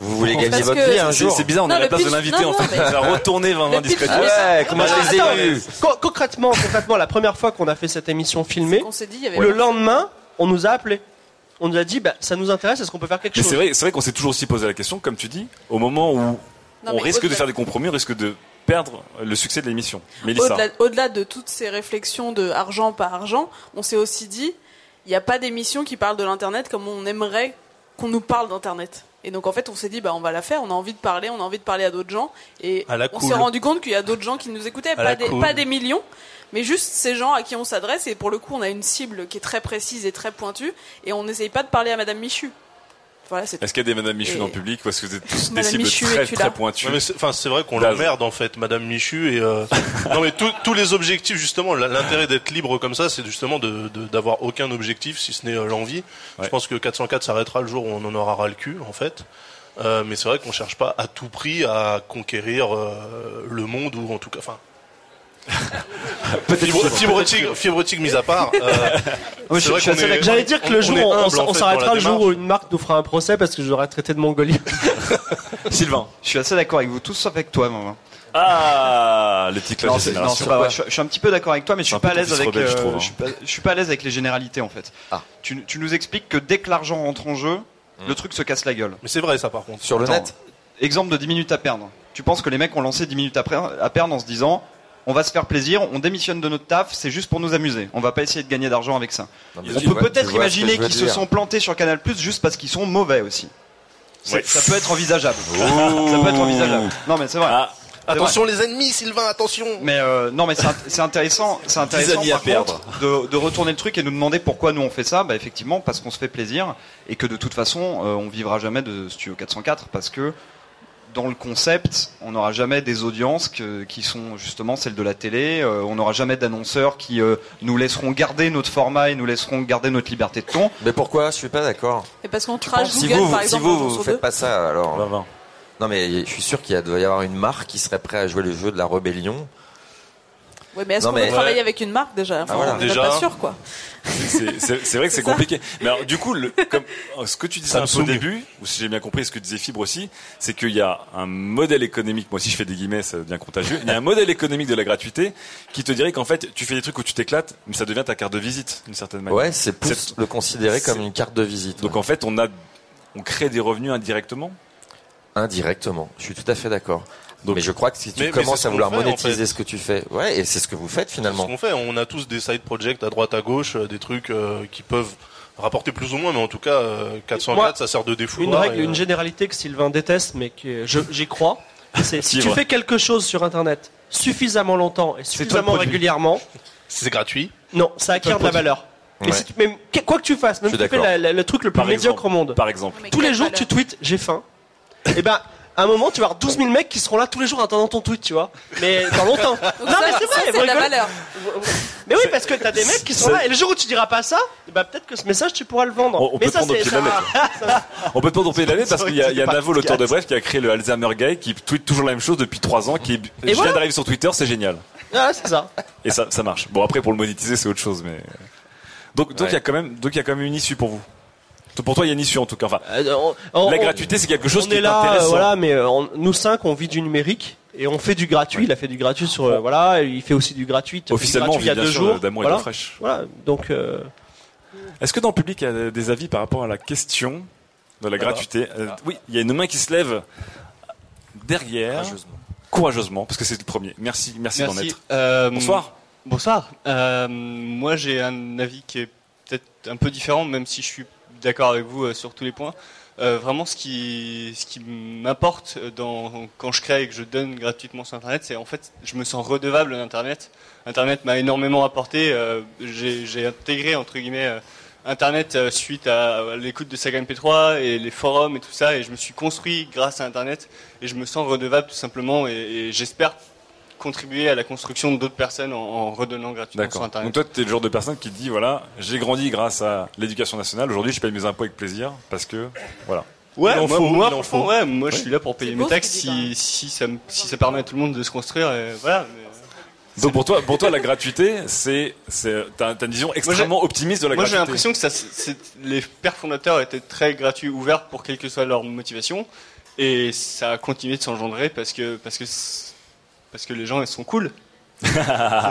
S7: Vous voulez gagner
S3: Parce
S7: votre
S3: que-
S7: vie un
S3: c'est-
S7: jour?
S3: c'est bizarre, on est à la place de l'invité en fait. Il va retourner 20 20 discrètement.
S7: Ouais, comment je les ai eus
S5: con- concrètement, concrètement, la première fois qu'on a fait cette émission filmée,
S6: On s'est dit, il y avait
S5: le lendemain, on nous a appelé. On nous a dit, bah, ça nous intéresse, est-ce qu'on peut faire quelque
S3: Mais
S5: chose?
S3: c'est vrai, c'est vrai qu'on s'est toujours aussi posé la question, comme tu dis, au moment où on risque de faire des compromis, on risque de perdre le succès de l'émission. Mélissa.
S6: Au-delà, au-delà de toutes ces réflexions de argent par argent, on s'est aussi dit, il n'y a pas d'émission qui parle de l'internet comme on aimerait qu'on nous parle d'internet. Et donc en fait, on s'est dit, bah on va la faire. On a envie de parler, on a envie de parler à d'autres gens. Et
S4: À la
S6: on
S4: cool.
S6: s'est rendu compte qu'il y a d'autres gens qui nous écoutaient, pas des,
S4: cool.
S6: pas des millions, mais juste ces gens à qui on s'adresse. Et pour le coup, on a une cible qui est très précise et très pointue. Et on n'essaye pas de parler à Madame Michu. Voilà,
S3: Est-ce qu'il y a des Madame Michu
S6: Et-
S3: dans le public est-ce que vous êtes tous des cibles
S6: Michu,
S3: très très pointues
S4: c'est- Enfin, c'est vrai qu'on l'emmerde en fait, Madame Michu et euh, non mais tous- les objectifs justement, l'intérêt d'être libre comme ça, c'est justement de de- d'avoir aucun objectif si ce n'est euh, l'envie. Je pense que 404 s'arrêtera le jour où on en aura ras le cul en fait. Euh, mais c'est vrai qu'on cherche pas à tout prix à conquérir euh, le monde ou en tout cas, enfin. Fibre, fibre optique, fibre optique mise à part. euh,
S5: Ouais, suis. J'allais dire que
S4: on-
S5: le jour on, on s'arrêtera le jour où une marque nous fera un procès parce que je l'aurais traité de mongolien.
S3: Sylvain.
S8: Je suis assez d'accord avec vous tous sauf avec toi, maman.
S3: Ah, les petits
S8: Non,
S3: clashs de
S8: c'est- non, c'est pas vrai. Je, je suis un petit peu d'accord avec toi, mais je
S3: C'est
S8: suis
S3: un
S8: pas à l'aise avec.
S3: rebelle, je
S8: euh,
S3: trouve, hein.
S8: je, suis pas, je suis pas à l'aise avec les généralités en fait. Tu, tu nous expliques que dès que l'argent rentre en jeu, le truc se casse la gueule.
S4: Mais c'est vrai ça par contre.
S7: Sur le net?
S8: Exemple de 10 minutes à perdre. Tu penses que les mecs ont lancé 10 minutes après, à perdre en se disant on va se faire plaisir, on démissionne de notre taf, c'est juste pour nous amuser. On va pas essayer de gagner d'argent avec ça.
S7: Non,
S8: On peut peut-être imaginer qu'ils se sont plantés sur Canal Plus juste parce qu'ils sont mauvais aussi.
S4: Ouais.
S8: Ça peut être envisageable. Ça peut être envisageable. Non mais c'est vrai.
S3: Ah,
S4: Attention les ennemis, Sylvain, attention.
S8: Mais euh, non, mais c'est int- c'est intéressant, c'est intéressant par contre, de, de retourner le truc et nous demander pourquoi nous on fait ça. Bah effectivement parce qu'on se fait plaisir et que de toute façon euh, on vivra jamais de Studio 404 parce que dans le concept on n'aura jamais des audiences que- qui sont justement celles de la télé. euh, on n'aura jamais d'annonceurs qui euh, nous laisseront garder notre format et nous laisseront garder notre liberté de ton.
S7: Mais pourquoi? Je suis pas d'accord.
S6: Et parce qu'on trash
S7: Si
S6: Google
S7: vous,
S6: par
S7: si
S6: exemple.
S7: vous, faites
S6: deux.
S7: pas ça, alors.
S3: va, va.
S7: Non, mais je suis sûr qu'il doit y avoir une marque qui serait prête à jouer le jeu de la rébellion.
S6: Ouais, mais est-ce qu'on
S7: mais-
S6: veut travailler
S4: Ouais.
S6: avec une marque déjà Enfin,
S7: Ah, voilà.
S6: On n'est
S4: Déjà.
S6: pas sûr quoi.
S3: C'est- vrai que c'est compliqué. Mais alors, du coup, le, comme, ce que tu disais un peu au début, ou si j'ai bien compris ce que disait Fibre aussi, c'est qu'il y a un modèle économique, moi aussi je fais des guillemets, ça devient contagieux, il y a un modèle économique de la gratuité qui te dirait qu'en fait, tu fais des trucs où tu t'éclates, mais ça devient ta carte de visite, d'une certaine manière.
S7: Ouais, c'est plus le considérer comme une carte de visite.
S3: Donc en fait, on a, on crée des revenus indirectement?
S7: Indirectement. Je suis tout à fait d'accord.
S3: Donc-
S7: mais je crois que si tu
S4: Mais- mais
S7: commences à vouloir
S4: en
S7: monétiser
S4: fait.
S7: ce que tu fais, ouais, et c'est ce que vous faites
S4: C'est ce
S7: finalement.
S4: qu'on fait. On a tous des side projects à droite à gauche, euh, des trucs euh, qui peuvent rapporter plus ou moins, mais en tout cas, euh, 404,
S5: Moi,
S4: ça sert de défouloir.
S5: Une règle,
S4: et, euh,
S5: une généralité que Sylvain déteste, mais que je- j'y crois, c'est si tu fais quelque chose sur Internet suffisamment longtemps et suffisamment régulièrement,
S4: C'est gratuit.
S5: non, ça acquiert de la valeur.
S7: Ouais.
S5: Et si tu- même, que- quoi que tu fasses, même si tu fais
S7: d'accord.
S5: la- la- le truc le plus
S3: Par
S5: médiocre
S3: exemple.
S5: au monde,
S3: Par exemple.
S6: Mais
S5: tous les jours tu tweets j'ai faim, et ben à un moment tu vas avoir 12 000 mecs qui seront là tous les jours en attendant ton tweet, tu vois. Mais dans longtemps.
S6: Donc
S5: non
S6: ça,
S5: mais c'est vrai,
S6: c'est de la
S5: rigolez.
S6: valeur.
S5: Mais oui, parce que t'as des mecs qui sont là, et le jour où tu diras pas ça, eh ben peut-être que ce message tu pourras le vendre.
S3: On- on
S5: mais
S3: peut
S5: ça
S3: prendre au
S5: c'est
S3: pied de la
S5: ça-
S3: On peut pas tomber l'année parce
S8: C'est
S3: qu'il y a, il y a Navo, l'auteur de. Bref, qui a créé le Alzheimer Guy, qui tweet toujours la même chose depuis trois ans, qui est, je viens
S5: voilà.
S3: d'arriver sur Twitter, c'est génial.
S5: Ah, c'est ça.
S3: Et ça, ça marche. Bon, après, pour le monétiser, c'est autre chose, mais. Donc, donc, il
S7: Ouais.
S3: y a quand même, donc, il y a quand même une issue pour vous. Pour toi, il y a une issue, en tout cas. Enfin,
S5: Euh, on-
S3: la
S5: on-
S3: gratuité, c'est quelque chose
S5: on
S3: qui
S5: est
S3: est
S5: là,
S3: intéressant.
S5: voilà, mais euh, on- nous cinq, on vit du numérique et on fait du gratuit. Il a fait du gratuit sur, euh, voilà, il fait aussi du gratuit.
S3: Officiellement, on
S5: gratuit il y a
S3: vit bien
S5: deux
S3: sûr
S5: jours.
S3: d'amour et
S5: voilà.
S3: d'eau fraîche.
S5: Voilà, donc euh,
S3: Est-ce que dans le public, il y a des avis par rapport à la question de la
S4: Ah bah.
S3: gratuité Euh, Oui, il y a une main qui se lève derrière,
S7: Courageusement.
S3: courageusement, parce que c'est le premier. Merci, merci, d'en
S15: Merci.
S3: être.
S15: Euh,
S3: Bonsoir.
S15: Bonsoir. Euh, moi, j'ai un avis qui est peut-être un peu différent, même si je suis d'accord avec vous euh, sur tous les points. Euh, vraiment, ce qui, ce qui m'apporte dans, quand je crée et que je donne gratuitement sur Internet, c'est en fait, je me sens redevable d'Internet. Internet m'a énormément apporté. euh, j'ai intégré, entre guillemets, euh, Internet euh, suite à, l'écoute de Saga MP3 et les forums et tout ça, et je me suis construit grâce à Internet, et je me sens redevable tout simplement, et j'espère contribuer à la construction d'autres personnes en, en redonnant gratuitement sur
S3: D'accord.
S15: Internet.
S3: Donc toi, tu es le genre de personne qui dit, voilà, j'ai grandi grâce à l'éducation nationale, aujourd'hui je paye mes impôts avec plaisir, parce que, voilà.
S15: Ouais, moi,
S4: faut,
S15: moi,
S4: faut.
S15: ouais, moi je suis là pour payer mes taxes
S6: tu dis,
S15: si, si, ça, si ça permet à tout le monde de se construire. Et voilà. mais-
S3: Donc pour toi, pour toi, la gratuité, c'est, c'est, t'as, t'as une vision extrêmement optimiste de la
S15: Moi j'ai
S3: gratuité.
S15: l'impression que ça, les pères fondateurs étaient très gratuits, ouverts pour quelle que soit leur motivation, et ça a continué de s'engendrer parce que parce que parce que les gens ils sont cool. c'est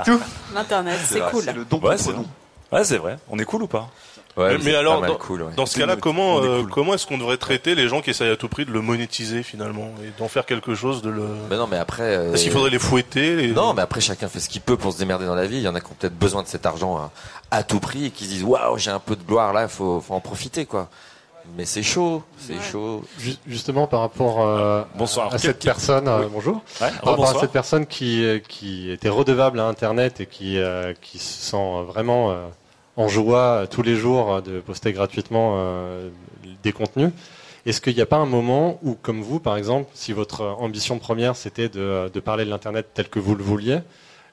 S15: tout.
S6: L'internet, c'est
S7: vrai,
S6: cool.
S8: C'est le don
S3: Ouais,
S8: contre
S3: c'est
S8: don.
S3: Ouais, c'est vrai. On est cool ou pas
S7: Ouais,
S4: mais alors, dans-
S7: cool, ouais.
S4: Dans ce cas-là,
S3: est
S4: comment
S3: cool.
S4: euh, comment est-ce qu'on devrait traiter les gens qui essayent à tout prix de le monétiser finalement et d'en faire quelque chose de le
S7: Mais non, mais après. euh,
S4: Est-ce qu'il faudrait les fouetter les-
S7: Non, mais après chacun fait ce qu'il peut pour se démerder dans la vie. Il y en a qui ont peut-être besoin de cet argent à, à tout prix et qui se disent waouh, j'ai un peu de gloire là, faut, faut en profiter quoi. Mais c'est chaud, c'est chaud.
S11: Ju- Justement par rapport euh,
S3: Bonsoir.
S11: à cette personne, euh, bonjour.
S3: Ouais,
S11: par rapport à
S3: rebonsoir.
S11: cette personne qui euh, qui était redevable à Internet et qui euh, qui se sent vraiment euh, en joie tous les jours de poster gratuitement euh, des contenus. Est-ce qu'il n'y a pas un moment où, comme vous, par exemple, si votre ambition première c'était de, de parler de l'Internet tel que vous le vouliez,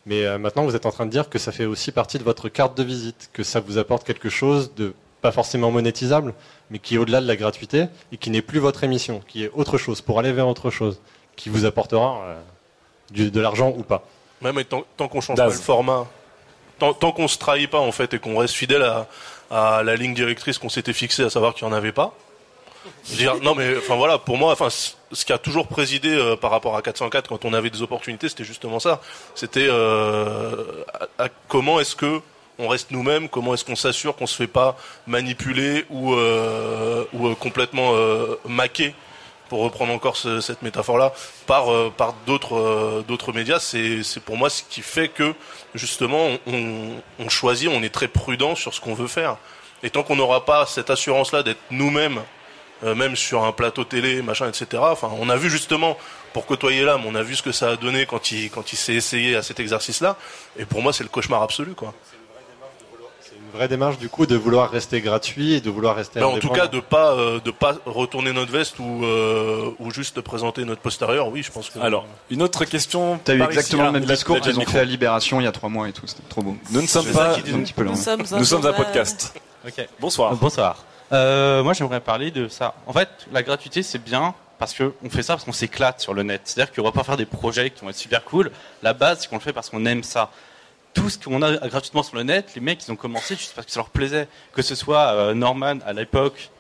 S11: mais euh, maintenant vous êtes en train de dire que ça fait aussi partie de votre carte de visite, que ça vous apporte quelque chose de pas forcément monétisable, mais qui est au-delà de la gratuité et qui n'est plus votre émission, qui est autre chose, pour aller vers autre chose, qui vous apportera euh, du- de l'argent ou pas.
S4: Ouais, mais tant, tant qu'on change
S11: Daz.
S4: pas le format, tant, tant qu'on se trahit pas en fait et qu'on reste fidèle à, à la ligne directrice qu'on s'était fixée, à savoir qu'il n'y en avait pas. Je veux dire, non mais enfin voilà, pour moi, enfin ce qui a toujours présidé euh, par rapport à 404 quand on avait des opportunités, c'était justement ça. C'était euh, à- à- comment est-ce que on reste nous-mêmes, comment est-ce qu'on s'assure qu'on se fait pas manipuler ou euh, ou euh, complètement euh, maquer pour reprendre encore ce- cette métaphore-là, par euh, par d'autres euh, médias, c'est pour moi ce qui fait que justement on, on, on choisit, on est très prudent sur ce qu'on veut faire. Et tant qu'on n'aura pas cette assurance-là d'être nous-mêmes, euh, même sur un plateau télé, machin, etc. Enfin, on a vu justement pour côtoyer l'âme, on a vu ce que ça a donné quand il quand il s'est essayé à cet exercice-là. Et pour moi, c'est le cauchemar absolu, quoi.
S11: Une vraie démarche du coup de vouloir rester gratuit et de vouloir rester
S4: Mais en tout cas, de pas euh, de pas retourner notre veste ou euh, ou juste présenter notre postérieur. Oui, je pense que.
S3: Alors, une autre question.
S8: T'as eu exactement
S3: ici.
S8: le même
S3: Ah,
S8: discours qu'ils ont fait à Libération il y a trois mois et tout. C'était trop beau.
S3: Nous ne sommes pas.
S8: un là.
S3: Nous sommes un podcast. Bonsoir.
S16: Bonsoir. Euh, moi, j'aimerais parler de ça. En fait, la gratuité, c'est bien parce que on fait ça parce qu'on s'éclate sur le net. C'est-à-dire qu'on va pas faire des projets qui vont être super cool. La base, c'est qu'on le fait parce qu'on aime ça. Tout ce qu'on a gratuitement sur le net, les mecs, ils ont commencé juste parce que ça leur plaisait. Que ce soit euh, Norman à l'époque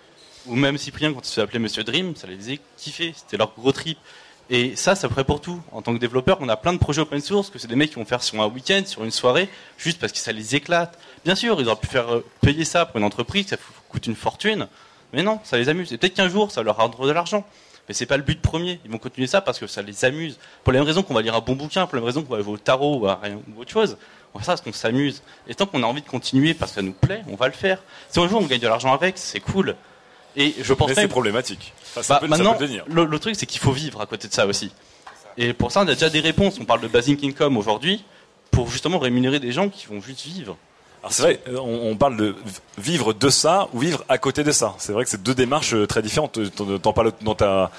S16: ou même Cyprien quand il se appelait Monsieur Dream, ça les faisait kiffer. C'était leur gros trip. Et ça, ça ferait pour tout. En tant que développeur, on a plein de projets open source que c'est des mecs qui vont faire sur un week-end, sur une soirée, juste parce que ça les éclate. Bien sûr, ils auraient pu faire euh, payer ça pour une entreprise, ça coûte une fortune. Mais non, ça les amuse. Et peut-être qu'un jour, ça leur rendre de l'argent. Mais c'est pas le but premier. Ils vont continuer ça parce que ça les amuse. Pour la même raison qu'on va lire un bon bouquin, pour la même raison qu'on va jouer au tarot ou à rien ou autre chose. On fait ça parce qu'on s'amuse. Et tant qu'on a envie de continuer parce que ça nous plaît, on va le faire. Si un jour on gagne de l'argent avec, c'est cool. Et je pense
S3: Mais c'est problématique. Enfin, ça
S16: bah,
S3: peut- ça
S16: maintenant,
S3: peut devenir.
S16: le, le truc, c'est qu'il faut vivre à côté de ça aussi. Et pour ça, on a déjà des réponses. On parle de basic income aujourd'hui pour justement rémunérer des gens qui vont juste vivre.
S3: Alors c'est vrai, on, on parle de vivre de ça ou vivre à côté de ça. C'est vrai que c'est deux démarches euh, très différentes. T'en t'en parles dans ta,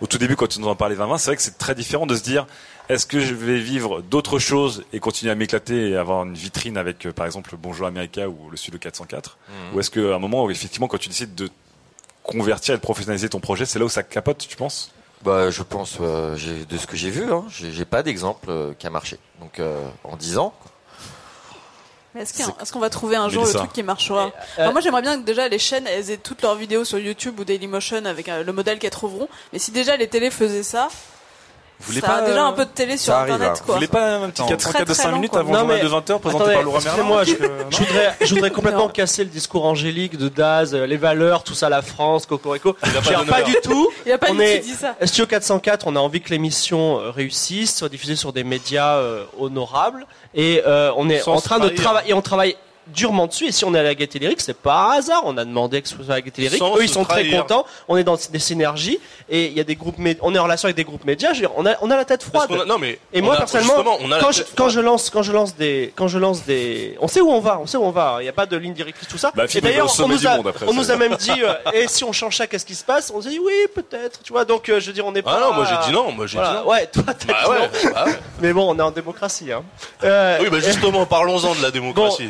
S3: au tout début quand tu nous en parlais 20 c'est vrai que c'est très différent de se dire est-ce que je vais vivre d'autres choses et continuer à m'éclater et avoir une vitrine avec euh, par exemple Bonjour America ou le Studio 404
S7: Mhm.
S3: Ou est-ce qu'à un moment où effectivement quand tu décides de convertir et de professionnaliser ton projet, c'est là où ça capote, tu penses?
S7: Bah, je pense, euh, de ce que j'ai vu, hein, j'ai pas d'exemple euh, qui a marché. Donc, euh, en 10 ans,
S6: est-ce qu'on va trouver un jour le truc qui marchera
S5: Euh,
S6: Enfin, Moi, j'aimerais bien que déjà les chaînes elles aient toutes leurs vidéos sur YouTube ou Dailymotion avec euh, le modèle qu'elles trouveront. Mais si déjà les télés faisaient ça,
S3: Vous voulez
S6: ça
S3: pas,
S6: a déjà
S3: euh,
S6: un peu de télé sur
S3: arrive,
S6: Internet,
S3: hein.
S6: quoi.
S3: Vous voulez pas un petit
S5: Attends.
S3: 404 de
S6: Très, très
S3: 5
S6: long,
S3: minutes
S6: quoi.
S3: avant le journal de 20h présenté
S5: attendez,
S3: par Laura Merlin
S5: excusez-moi, je, je voudrais, je voudrais complètement casser le discours angélique de Daz, euh, les valeurs, tout ça, la France, Cocorico.
S4: Il a pas
S5: du tout.
S6: Il a pas
S5: on est
S6: qui dit ça.
S5: Studio 404, on a envie que l'émission euh, réussisse, soit diffusée sur des médias euh, honorables, et euh, on est
S4: Sans
S5: en train de travailler. Et on travaille durement dessus. Et si on est à la Gaieté Lyrique, c'est pas un hasard. On a demandé que ce soit à la Gaieté Lyrique.
S4: Sans
S5: Eux, ils sont très contents. On est dans des synergies et il y a des groupes. On est en relation avec des groupes médias. Je veux dire, on a, on a la tête froide.
S4: qu'on a- non, mais
S5: Et moi
S4: a-
S5: personnellement,
S4: on a
S5: quand, je, quand je lance, quand je lance des, quand je lance des, on sait où on va, on sait où on va. Il n'y a pas de ligne directrice, tout ça.
S3: Bah,
S5: et d'ailleurs, on nous a,
S3: après,
S5: on nous a même dit, euh, et si on change ça, qu'est-ce qui se passe? On s'est dit oui, peut-être, tu vois. Donc, euh, je veux dire, on est pas.
S4: Ah non, moi j'ai dit non, moi j'ai
S5: Voilà.
S4: dit non.
S5: Ouais, toi t'as
S4: Bah
S5: dit
S4: ouais,
S5: non.
S4: bah ouais.
S5: Mais bon, on est en démocratie. Hein. Euh,
S4: Oui, bah justement, parlons-en de la démocratie.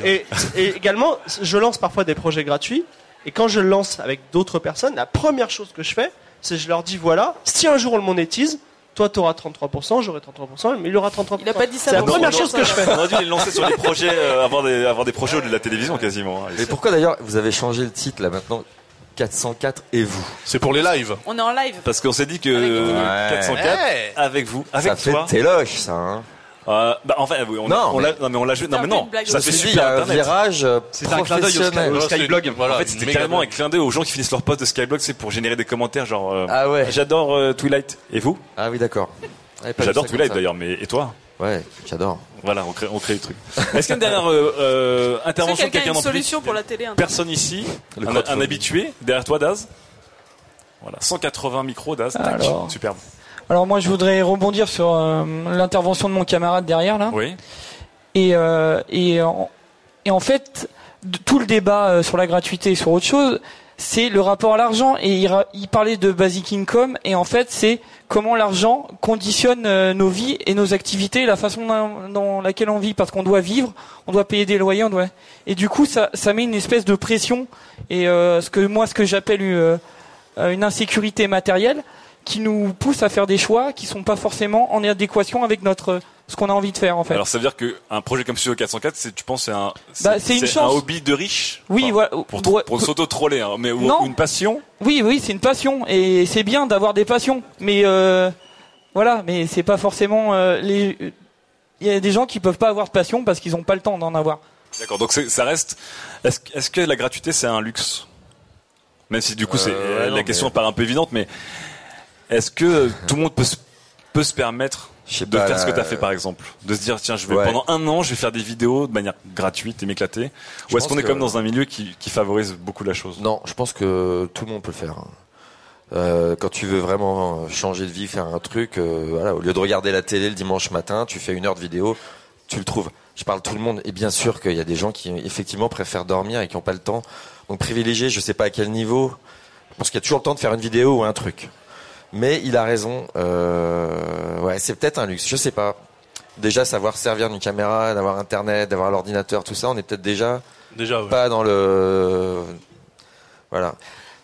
S5: Et, et également, je lance parfois des projets gratuits. Et quand je le lance avec d'autres personnes, la première chose que je fais, c'est je leur dis voilà, si un jour on le monétise, toi tu auras 33%, j'aurai 33%, mais il aura 33%.
S6: Il a pas dit ça
S5: C'est la première chose que je fais.
S3: On aurait dû les lancer sur des projets, euh, avoir, des, avoir des projets de la télévision quasiment. hein.
S7: Mais pourquoi d'ailleurs vous avez changé le titre là maintenant 404 et vous?
S4: C'est pour les lives.
S6: On est en live.
S3: Parce qu'on s'est dit que
S7: Ouais.
S3: 404
S4: Ouais.
S3: avec vous, avec
S7: Ça fait
S3: toi.
S7: téloche ça. Hein.
S3: Euh, bah, enfin, oui, on,
S7: Non,
S3: on
S7: mais-
S3: l'a, non mais on l'a joué. Non mais non, ça fait super
S7: il y a un
S3: internet.
S7: virage euh,
S8: C'est un clin d'œil au Sky- Skyblog.
S4: voilà,
S3: en fait, c'était carrément un clin d'œil aux gens qui finissent leur post de Skyblog, c'est pour générer des commentaires genre. euh,
S7: Ah ouais.
S3: J'adore euh, Twilight. Et vous?
S7: Ah oui d'accord. Pas
S3: J'adore Twilight d'ailleurs, mais et toi?
S7: Ouais, j'adore.
S3: Voilà, on crée, on crée le truc. Est-ce qu'il y a une dernière euh, euh, intervention de
S6: quelqu'un a
S3: quelqu'un
S6: une solution pour la télé hein
S3: Personne ici, un, un habitué derrière toi, Daz? Voilà, 180 micros d'Az. tac,
S17: Alors.
S3: Superbe.
S17: Alors moi je voudrais rebondir sur euh, l'intervention de mon camarade derrière là.
S3: Oui.
S17: Et, euh, et, en, et en fait, de- tout le débat euh, sur la gratuité et sur autre chose, c'est le rapport à l'argent. Et il, il parlait de basic income, et en fait, c'est comment l'argent conditionne euh, nos vies et nos activités, la façon dans, dans laquelle on vit, parce qu'on doit vivre, on doit payer des loyers, on doit. Et du coup, ça, ça met une espèce de pression et euh, ce que moi, ce que j'appelle euh, euh, une insécurité matérielle, qui nous pousse à faire des choix qui sont pas forcément en adéquation avec notre ce qu'on a envie de faire en fait.
S3: Alors ça veut dire qu'un projet comme Studio 404, c'est, tu penses, c'est un,
S17: Bah, c'est une chance.
S3: un hobby de riche?
S17: Oui, voilà.
S3: pour,
S17: Ouais.
S3: pour s'auto-troller, hein, mais ou-
S17: Non.
S3: une passion?
S17: Oui, oui, c'est une passion et c'est bien d'avoir des passions, mais euh, voilà, mais c'est pas forcément euh, les. Il y a des gens qui peuvent pas avoir de passion parce qu'ils ont pas le temps d'en avoir.
S3: D'accord, donc c'est- ça reste. Est-ce, est-ce que la gratuité c'est un luxe? Même si du coup c'est
S7: Euh, ouais,
S3: la
S7: non,
S3: question
S7: mais-
S3: paraît un peu évidente, mais est-ce que tout le monde peut se, peut se permettre de
S7: pas,
S3: faire ce que tu as fait par exemple, de se dire tiens je vais
S7: Ouais.
S3: pendant un an je vais faire des vidéos de manière gratuite et m'éclater, ou est-ce qu'on est comme dans un milieu qui, qui favorise beaucoup la chose?
S7: Non, je pense que tout le monde peut le faire. Euh, quand tu veux vraiment changer de vie, faire un truc, euh, voilà, au lieu de regarder la télé le dimanche matin, tu fais une heure de vidéo, tu le trouves. Je parle tout le monde, et bien sûr qu'il y a des gens qui effectivement préfèrent dormir et qui n'ont pas le temps. Donc privilégier, je sais pas à quel niveau, parce qu'il y a toujours le temps de faire une vidéo ou un truc. Mais il a raison. Euh, ouais, c'est peut-être un luxe, je sais pas. Déjà savoir servir d'une caméra, d'avoir internet, d'avoir l'ordinateur, tout ça, on est peut-être déjà,
S4: Déjà, ouais.
S7: pas dans le voilà.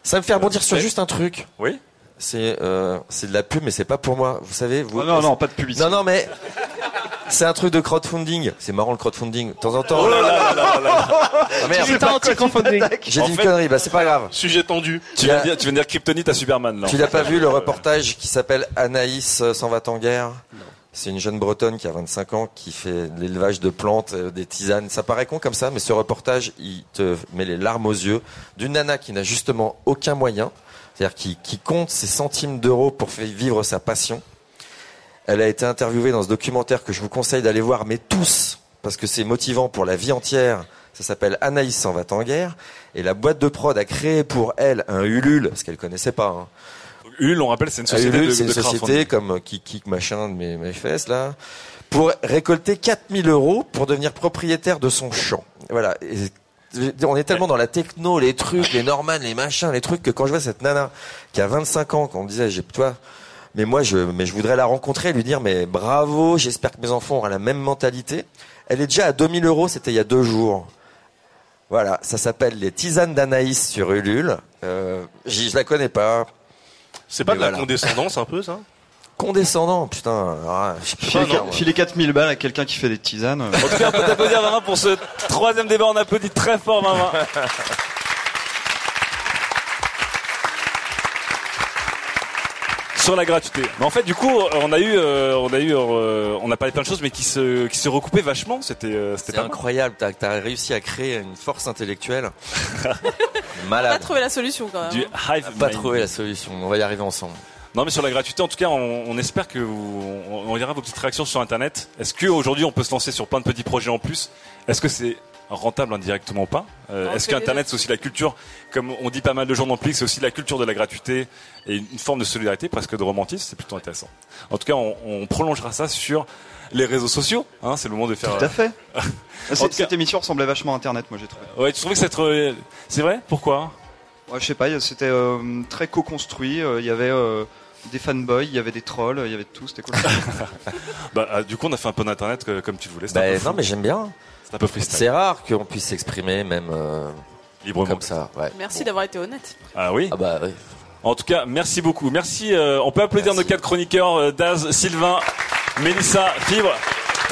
S7: Ça me fait rebondir sur juste un truc.
S3: Oui.
S7: C'est euh, c'est de la pub, mais c'est pas pour moi. Vous savez, vous.
S8: Ah non, non, pas de publicité.
S7: Non, non, mais c'est un truc de crowdfunding. C'est marrant le crowdfunding. De temps en temps.
S3: Oh là là là là là là.
S7: Ah, merde.
S5: J'ai
S7: dit une
S3: fait-
S7: connerie. Bah c'est pas grave.
S4: Sujet tendu.
S3: Tu viens, de dire, tu viens de dire Kryptonite à Superman là.
S7: Tu n'as pas vu le reportage qui s'appelle Anaïs euh, s'en va en guerre? C'est une jeune bretonne qui a 25 ans qui fait de l'élevage de plantes, euh, des tisanes. Ça paraît con comme ça, mais ce reportage, il te met les larmes aux yeux d'une nana qui n'a justement aucun moyen, c'est-à-dire qui, qui compte ses centimes d'euros pour faire vivre sa passion. Elle a été interviewée dans ce documentaire que je vous conseille d'aller voir, mais tous, parce que c'est motivant pour la vie entière. Ça s'appelle Anaïs s'en va en guerre. Et la boîte de prod a créé pour elle un Ulule, parce qu'elle connaissait pas. Hein.
S3: Ulule, on rappelle, c'est une société
S7: Ulule,
S3: de,
S7: c'est une société
S3: crowdfunding.
S7: comme Kik machin de mes, mes fesses là, pour récolter 4000 euros pour devenir propriétaire de son champ. Voilà. Et on est tellement dans la techno, les trucs, les Norman, les machins, les trucs que quand je vois cette nana qui a 25 ans, qu'on disait, j'ai, toi, mais moi je, mais je voudrais la rencontrer, et lui dire, mais bravo, j'espère que mes enfants auront la même mentalité. Elle est déjà à 2000 euros, c'était il y a deux jours. Voilà, ça s'appelle les tisanes d'Anaïs sur Ulule. Euh, je la connais pas.
S4: C'est pas
S7: Mais
S4: de la condescendance un peu ça?
S7: Condescendant, putain. Ah,
S8: Filer,
S7: pas, non.
S8: filer 4000 balles à quelqu'un qui fait des tisanes.
S3: En tout cas, on peut t'applaudir Vincent pour ce troisième débat. On applaudit très fort Vincent. Sur la gratuité. Mais en fait, du coup, on a eu, euh, on a eu, euh, on a parlé de plein de choses, mais qui se, qui se recoupaient vachement. C'était, euh, c'était pas
S7: incroyable, t'as as réussi à créer une force intellectuelle.
S6: On va
S7: Malade.
S6: trouver la solution quand même.
S3: Du hive
S7: Pas trouver la solution, on va y arriver ensemble.
S3: Non, mais sur la gratuité, en tout cas, on, on espère que vous, on, on lira vos petites réactions sur Internet. Est-ce qu'aujourd'hui, on peut se lancer sur plein de petits projets en plus? Est-ce que c'est rentable indirectement ou pas Euh, Est-ce qu'Internet, c'est aussi la culture, comme on dit pas mal de gens dans le public, c'est aussi la culture de la gratuité et une forme de solidarité, presque de romantisme C'est plutôt intéressant. En tout cas, on, on prolongera ça sur les réseaux sociaux. Hein, c'est le moment de faire.
S8: Tout à fait. Cette,
S3: tout cas-
S8: cette émission ressemblait vachement à Internet, moi j'ai trouvé.
S3: Ouais, tu trouvais que c'est euh, c'est vrai? Pourquoi?
S8: Ouais, je sais pas, c'était euh, très co-construit. euh, Il y avait euh, des fanboys, il y avait des trolls, il y avait de tout, c'était cool.
S3: Bah, ah, du coup, on a fait un peu d'internet euh, comme tu le voulais.
S7: Bah, non, mais j'aime bien.
S3: C'est un peu freestyle.
S7: C'est rare qu'on puisse s'exprimer, même euh,
S3: Librement.
S7: comme ça. Ouais.
S6: Merci d'avoir été honnête.
S3: Ah oui.
S7: Ah bah oui.
S3: En tout cas, merci beaucoup. Merci. euh, on peut applaudir nos quatre chroniqueurs, euh, Daz, Sylvain, Mélissa, Fibre.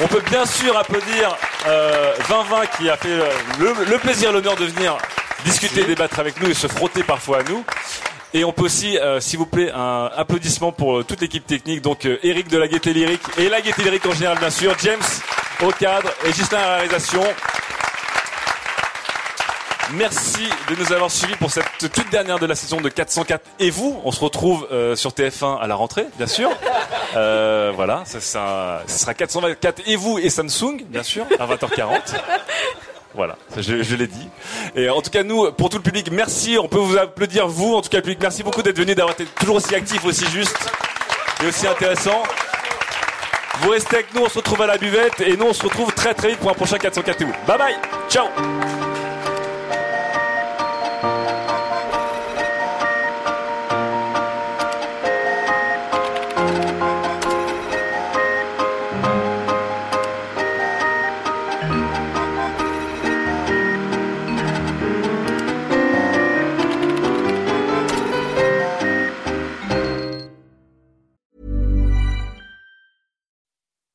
S3: On peut bien sûr applaudir euh, Vinvin qui a fait euh, le, le plaisir, l'honneur de venir discuter, débattre avec nous et se frotter parfois à nous. Et on peut aussi, euh, s'il vous plaît, un applaudissement pour euh, toute l'équipe technique. Donc euh, Eric de la Gaieté Lyrique et la Gaieté Lyrique en général, bien sûr. James au cadre et Justin à la réalisation. Merci de nous avoir suivis pour cette toute dernière de la saison de 404. Et vous, on se retrouve euh, sur TF1 à la rentrée, bien sûr. Euh, voilà, ça, ça, sera 424 et vous et Samsung, bien sûr, à 20h40. Voilà, je, je l'ai dit. Et en tout cas, nous, pour tout le public, merci. On peut vous applaudir, vous, en tout cas, le public. Merci beaucoup d'être venu, d'avoir été toujours aussi actif, aussi juste et aussi intéressant. Vous restez avec nous, on se retrouve à la buvette et nous, on se retrouve très très vite pour un prochain 404 TV. Bye bye, ciao.